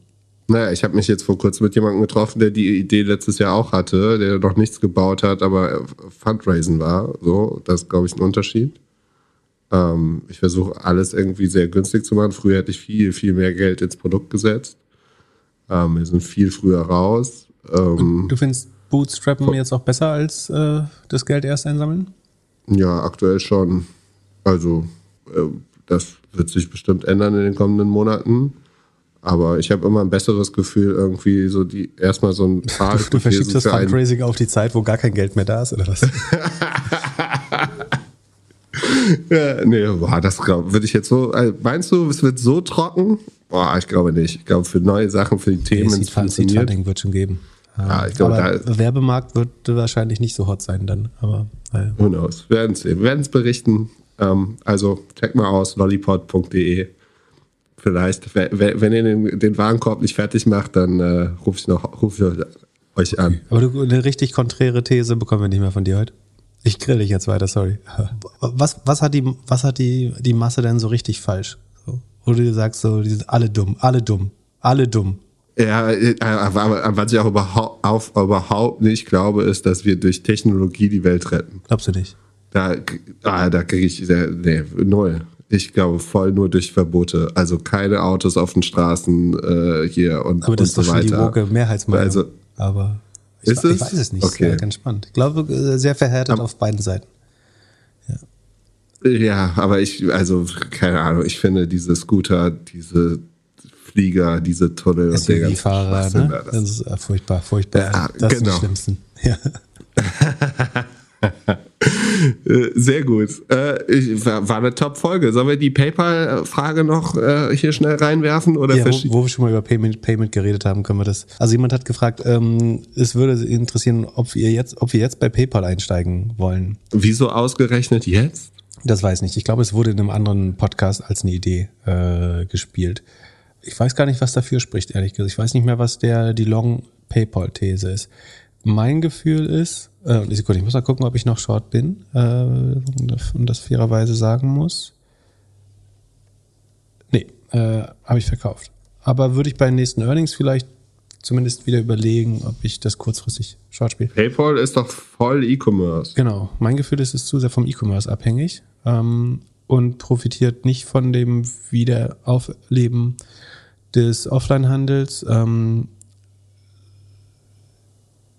Naja, ich habe mich jetzt vor kurzem mit jemandem getroffen, der die Idee letztes Jahr auch hatte, der noch nichts gebaut hat, aber äh, Fundraisen war. So, das ist, glaube ich, ein Unterschied. Ähm, ich versuche alles irgendwie sehr günstig zu machen. Früher hätte ich viel, viel mehr Geld ins Produkt gesetzt. Ähm, wir sind viel früher raus. Ähm, Du findest Bootstrappen jetzt auch besser als äh, das Geld erst einsammeln? ja, aktuell schon. Also, äh, das wird sich bestimmt ändern in den kommenden Monaten. Aber ich habe immer ein besseres Gefühl, irgendwie so die erstmal so ein paar Du verschiebst das Fundraising auf die Zeit, wo gar kein Geld mehr da ist, oder was? Ja, nee, boah, das würde ich jetzt so. äh, Meinst du, es wird so trocken? Boah, ich glaube nicht. Ich glaube, für neue Sachen, für die Themen, wenn es Seed funktioniert. Funding wird schon geben. Ja, ich glaube, aber da- Werbemarkt wird wahrscheinlich nicht so hot sein dann. Aber naja. Who knows? Wir werden es sehen. Wir werden es berichten. Ähm, also, check mal aus, lollipod.de. Vielleicht, we- we- wenn ihr den, den Warenkorb nicht fertig macht, dann äh, rufe ich noch ruf ich euch an. Aber du, eine richtig konträre These bekommen wir nicht mehr von dir heute. Ich grill dich jetzt weiter, sorry. Was, was hat, die, was hat die, die Masse denn so richtig falsch? So, wo du sagst, so, die sind alle dumm, alle dumm, alle dumm. Ja, äh, aber, was ich auch überhaupt, auf, überhaupt nicht glaube, ist, dass wir durch Technologie die Welt retten. Glaubst du nicht? Da, ah, da kriege ich sehr, nee, null. Ich glaube voll nur durch Verbote. Also keine Autos auf den Straßen äh, hier und, Aber das ist und doch so schon die weiter. woke Mehrheitsmeinung. Also, aber ich, Ist ich es? weiß es nicht. Okay. Ist ganz spannend. Ich glaube, äh, sehr verhärtet Aber- auf beiden Seiten. ja, aber ich, also keine Ahnung, ich finde diese Scooter, diese Flieger, diese Tunnel und der ganze SUV-Fahrer, ne? da, Das das- ist äh, furchtbar, furchtbar. Ja, das genau. die Schlimmsten. Ja. Äh, Sehr gut. Äh, war, eine Top-Folge. Sollen wir die PayPal-Frage noch äh, hier schnell reinwerfen? Oder Ja, wo, wo wir schon mal über Payment, Payment geredet haben, können wir das. Also jemand hat gefragt, ähm, es würde interessieren, ob wir jetzt, ob wir jetzt bei PayPal einsteigen wollen. Wieso ausgerechnet jetzt? Das weiß ich nicht. Ich glaube, es wurde in einem anderen Podcast als eine Idee äh, gespielt. Ich weiß gar nicht, was dafür spricht, ehrlich gesagt. Ich weiß nicht mehr, was der die Long PayPal-These ist. Mein Gefühl ist, äh, Sekunde, ich muss mal gucken, ob ich noch short bin äh, und das- und das fairerweise sagen muss. Nee, äh, habe ich verkauft. Aber würde ich bei den nächsten Earnings vielleicht zumindest wieder überlegen, ob ich das kurzfristig short spiele. PayPal ist doch voll E-Commerce. Genau. Mein Gefühl ist, es ist zu sehr vom E-Commerce abhängig ähm, und profitiert nicht von dem Wiederaufleben des Offline-Handels. Ähm,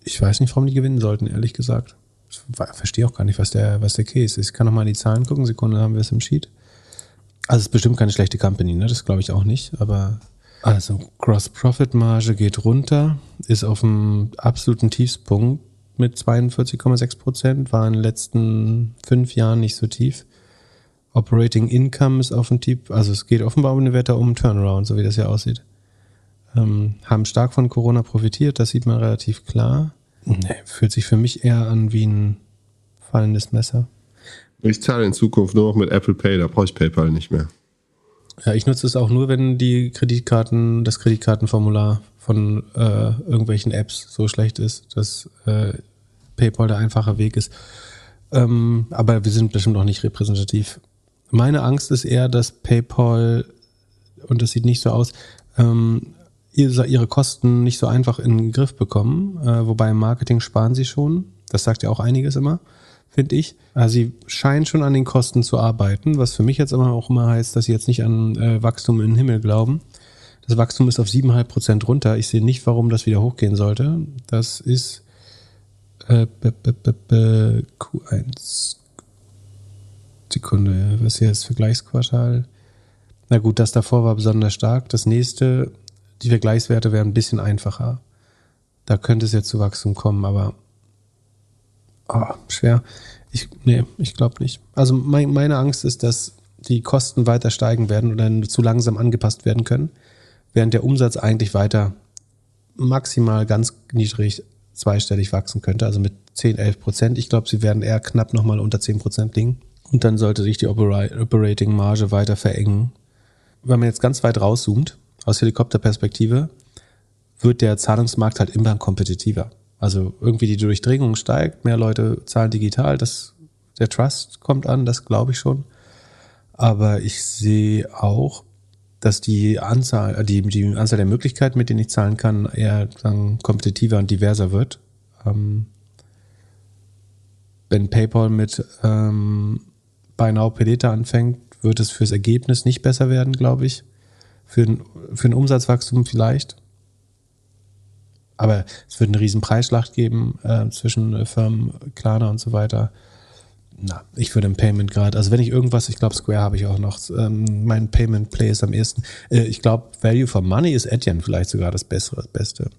ich weiß nicht, warum die gewinnen sollten, ehrlich gesagt. Ich verstehe auch gar nicht, was der, was der Case ist. Ich kann noch mal in die Zahlen gucken. Sekunde haben wir es im Sheet. Also es ist bestimmt keine schlechte Company, ne? Das glaube ich auch nicht. Aber also Gross Profit Marge geht runter, ist auf dem absoluten Tiefspunkt mit 42,6 Prozent, war in den letzten fünf Jahren nicht so tief. Operating Income ist auf dem Tief, also es geht offenbar um eine Wette um Turnaround, so wie das ja aussieht. Ähm, haben stark von Corona profitiert, das sieht man relativ klar. Nee, fühlt sich für mich eher an wie ein fallendes Messer. Ich zahle in Zukunft nur noch mit Apple Pay, da brauche ich PayPal nicht mehr. Ja, ich nutze es auch nur, wenn die Kreditkarten, das Kreditkartenformular von äh, irgendwelchen Apps so schlecht ist, dass äh, PayPal der einfache Weg ist. Ähm, aber wir sind bestimmt auch nicht repräsentativ. Meine Angst ist eher, dass PayPal, und das sieht nicht so aus, ähm, ihre Kosten nicht so einfach in den Griff bekommen. Äh, wobei im Marketing sparen sie schon. Das sagt ja auch einiges immer. finde ich. Also sie scheinen schon an den Kosten zu arbeiten, was für mich jetzt immer auch immer heißt, dass sie jetzt nicht an äh, Wachstum in den Himmel glauben. Das Wachstum ist auf 7,5 Prozent runter. Ich sehe nicht, warum das wieder hochgehen sollte. Das ist äh, b, b, b, b, Q1. Sekunde, was ist hier das Vergleichsquartal? Na gut, das davor war besonders stark. Das nächste, die Vergleichswerte wären ein bisschen einfacher. Da könnte es jetzt zu Wachstum kommen, aber oh, schwer. Ich, nee, ich glaube nicht. Also mein, meine Angst ist, dass die Kosten weiter steigen werden oder zu langsam angepasst werden können, während der Umsatz eigentlich weiter maximal ganz niedrig zweistellig wachsen könnte, also mit 10, 11 Prozent. Ich glaube, sie werden eher knapp nochmal unter 10 Prozent liegen. Und dann sollte sich die Operating Marge weiter verengen. Wenn man jetzt ganz weit rauszoomt, aus Helikopterperspektive, wird der Zahlungsmarkt halt immer kompetitiver. Also irgendwie die Durchdringung steigt, mehr Leute zahlen digital, das, der Trust kommt an, das glaube ich schon. Aber ich sehe auch, dass die Anzahl, äh, die, die Anzahl der Möglichkeiten, mit denen ich zahlen kann, eher sagen, kompetitiver und diverser wird. Ähm, wenn PayPal mit ähm, Buy Now Pay anfängt, wird es fürs Ergebnis nicht besser werden, glaube ich. Für ein, für ein Umsatzwachstum vielleicht. Aber es wird eine riesen Preisschlacht geben äh, zwischen äh, Firmen, Klarna und so weiter. Na, ich würde im Payment gerade, also wenn ich irgendwas, ich glaube Square habe ich auch noch, ähm, mein Payment Play ist am ersten. Äh, ich glaube Value for Money ist Etienne vielleicht sogar das Bessere, das Beste.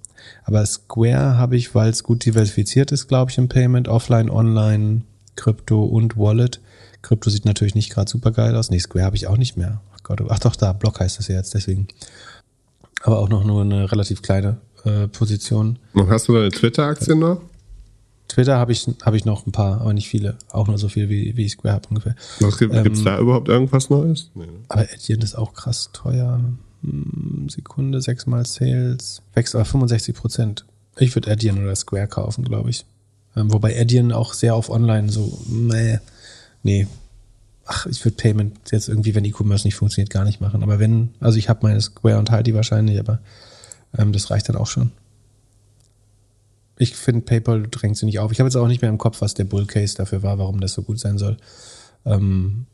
Aber Square habe ich, weil es gut diversifiziert ist, glaube ich, im Payment, Offline, Online, Krypto und Wallet. Krypto sieht natürlich nicht gerade super geil aus. Nee, Square habe ich auch nicht mehr. Ach Gott, ach doch, da, Block heißt das ja jetzt, deswegen. Aber auch noch nur eine relativ kleine äh, Position. Und hast du deine Twitter-Aktien noch? Twitter habe ich, hab ich noch ein paar, aber nicht viele. Auch nur so viel, wie, wie ich Square habe ungefähr. Was gibt es Ähm, da überhaupt irgendwas Neues? Nee. ne? Aber Etienne ist auch krass teuer. Hm, Sekunde, sechsmal Sales. Wächst aber 65 Prozent. Ich würde Etienne oder Square kaufen, glaube ich. Ähm, wobei Etienne auch sehr auf Online so, nee, nee. Ach, ich würde Payment jetzt irgendwie, wenn E-Commerce nicht funktioniert, gar nicht machen. Aber wenn, also ich habe meine Square und die wahrscheinlich, aber ähm, das reicht dann auch schon. Ich finde, PayPal drängt sie nicht auf. Ich habe jetzt auch nicht mehr im Kopf, was der Bull Case dafür war, warum das so gut sein soll. Ähm,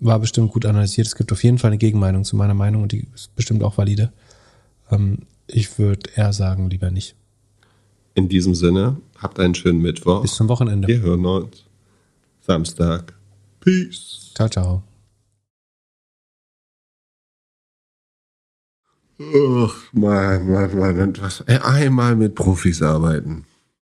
war bestimmt gut analysiert. Es gibt auf jeden Fall eine Gegenmeinung zu meiner Meinung und die ist bestimmt auch valide. Ähm, ich würde eher sagen, lieber nicht. In diesem Sinne, habt einen schönen Mittwoch. Bis zum Wochenende. Wir hören uns Samstag. Peace. Ciao, ciao. Ach, Mann, Mann, Mann. und Was, ey, einmal mit Profis arbeiten.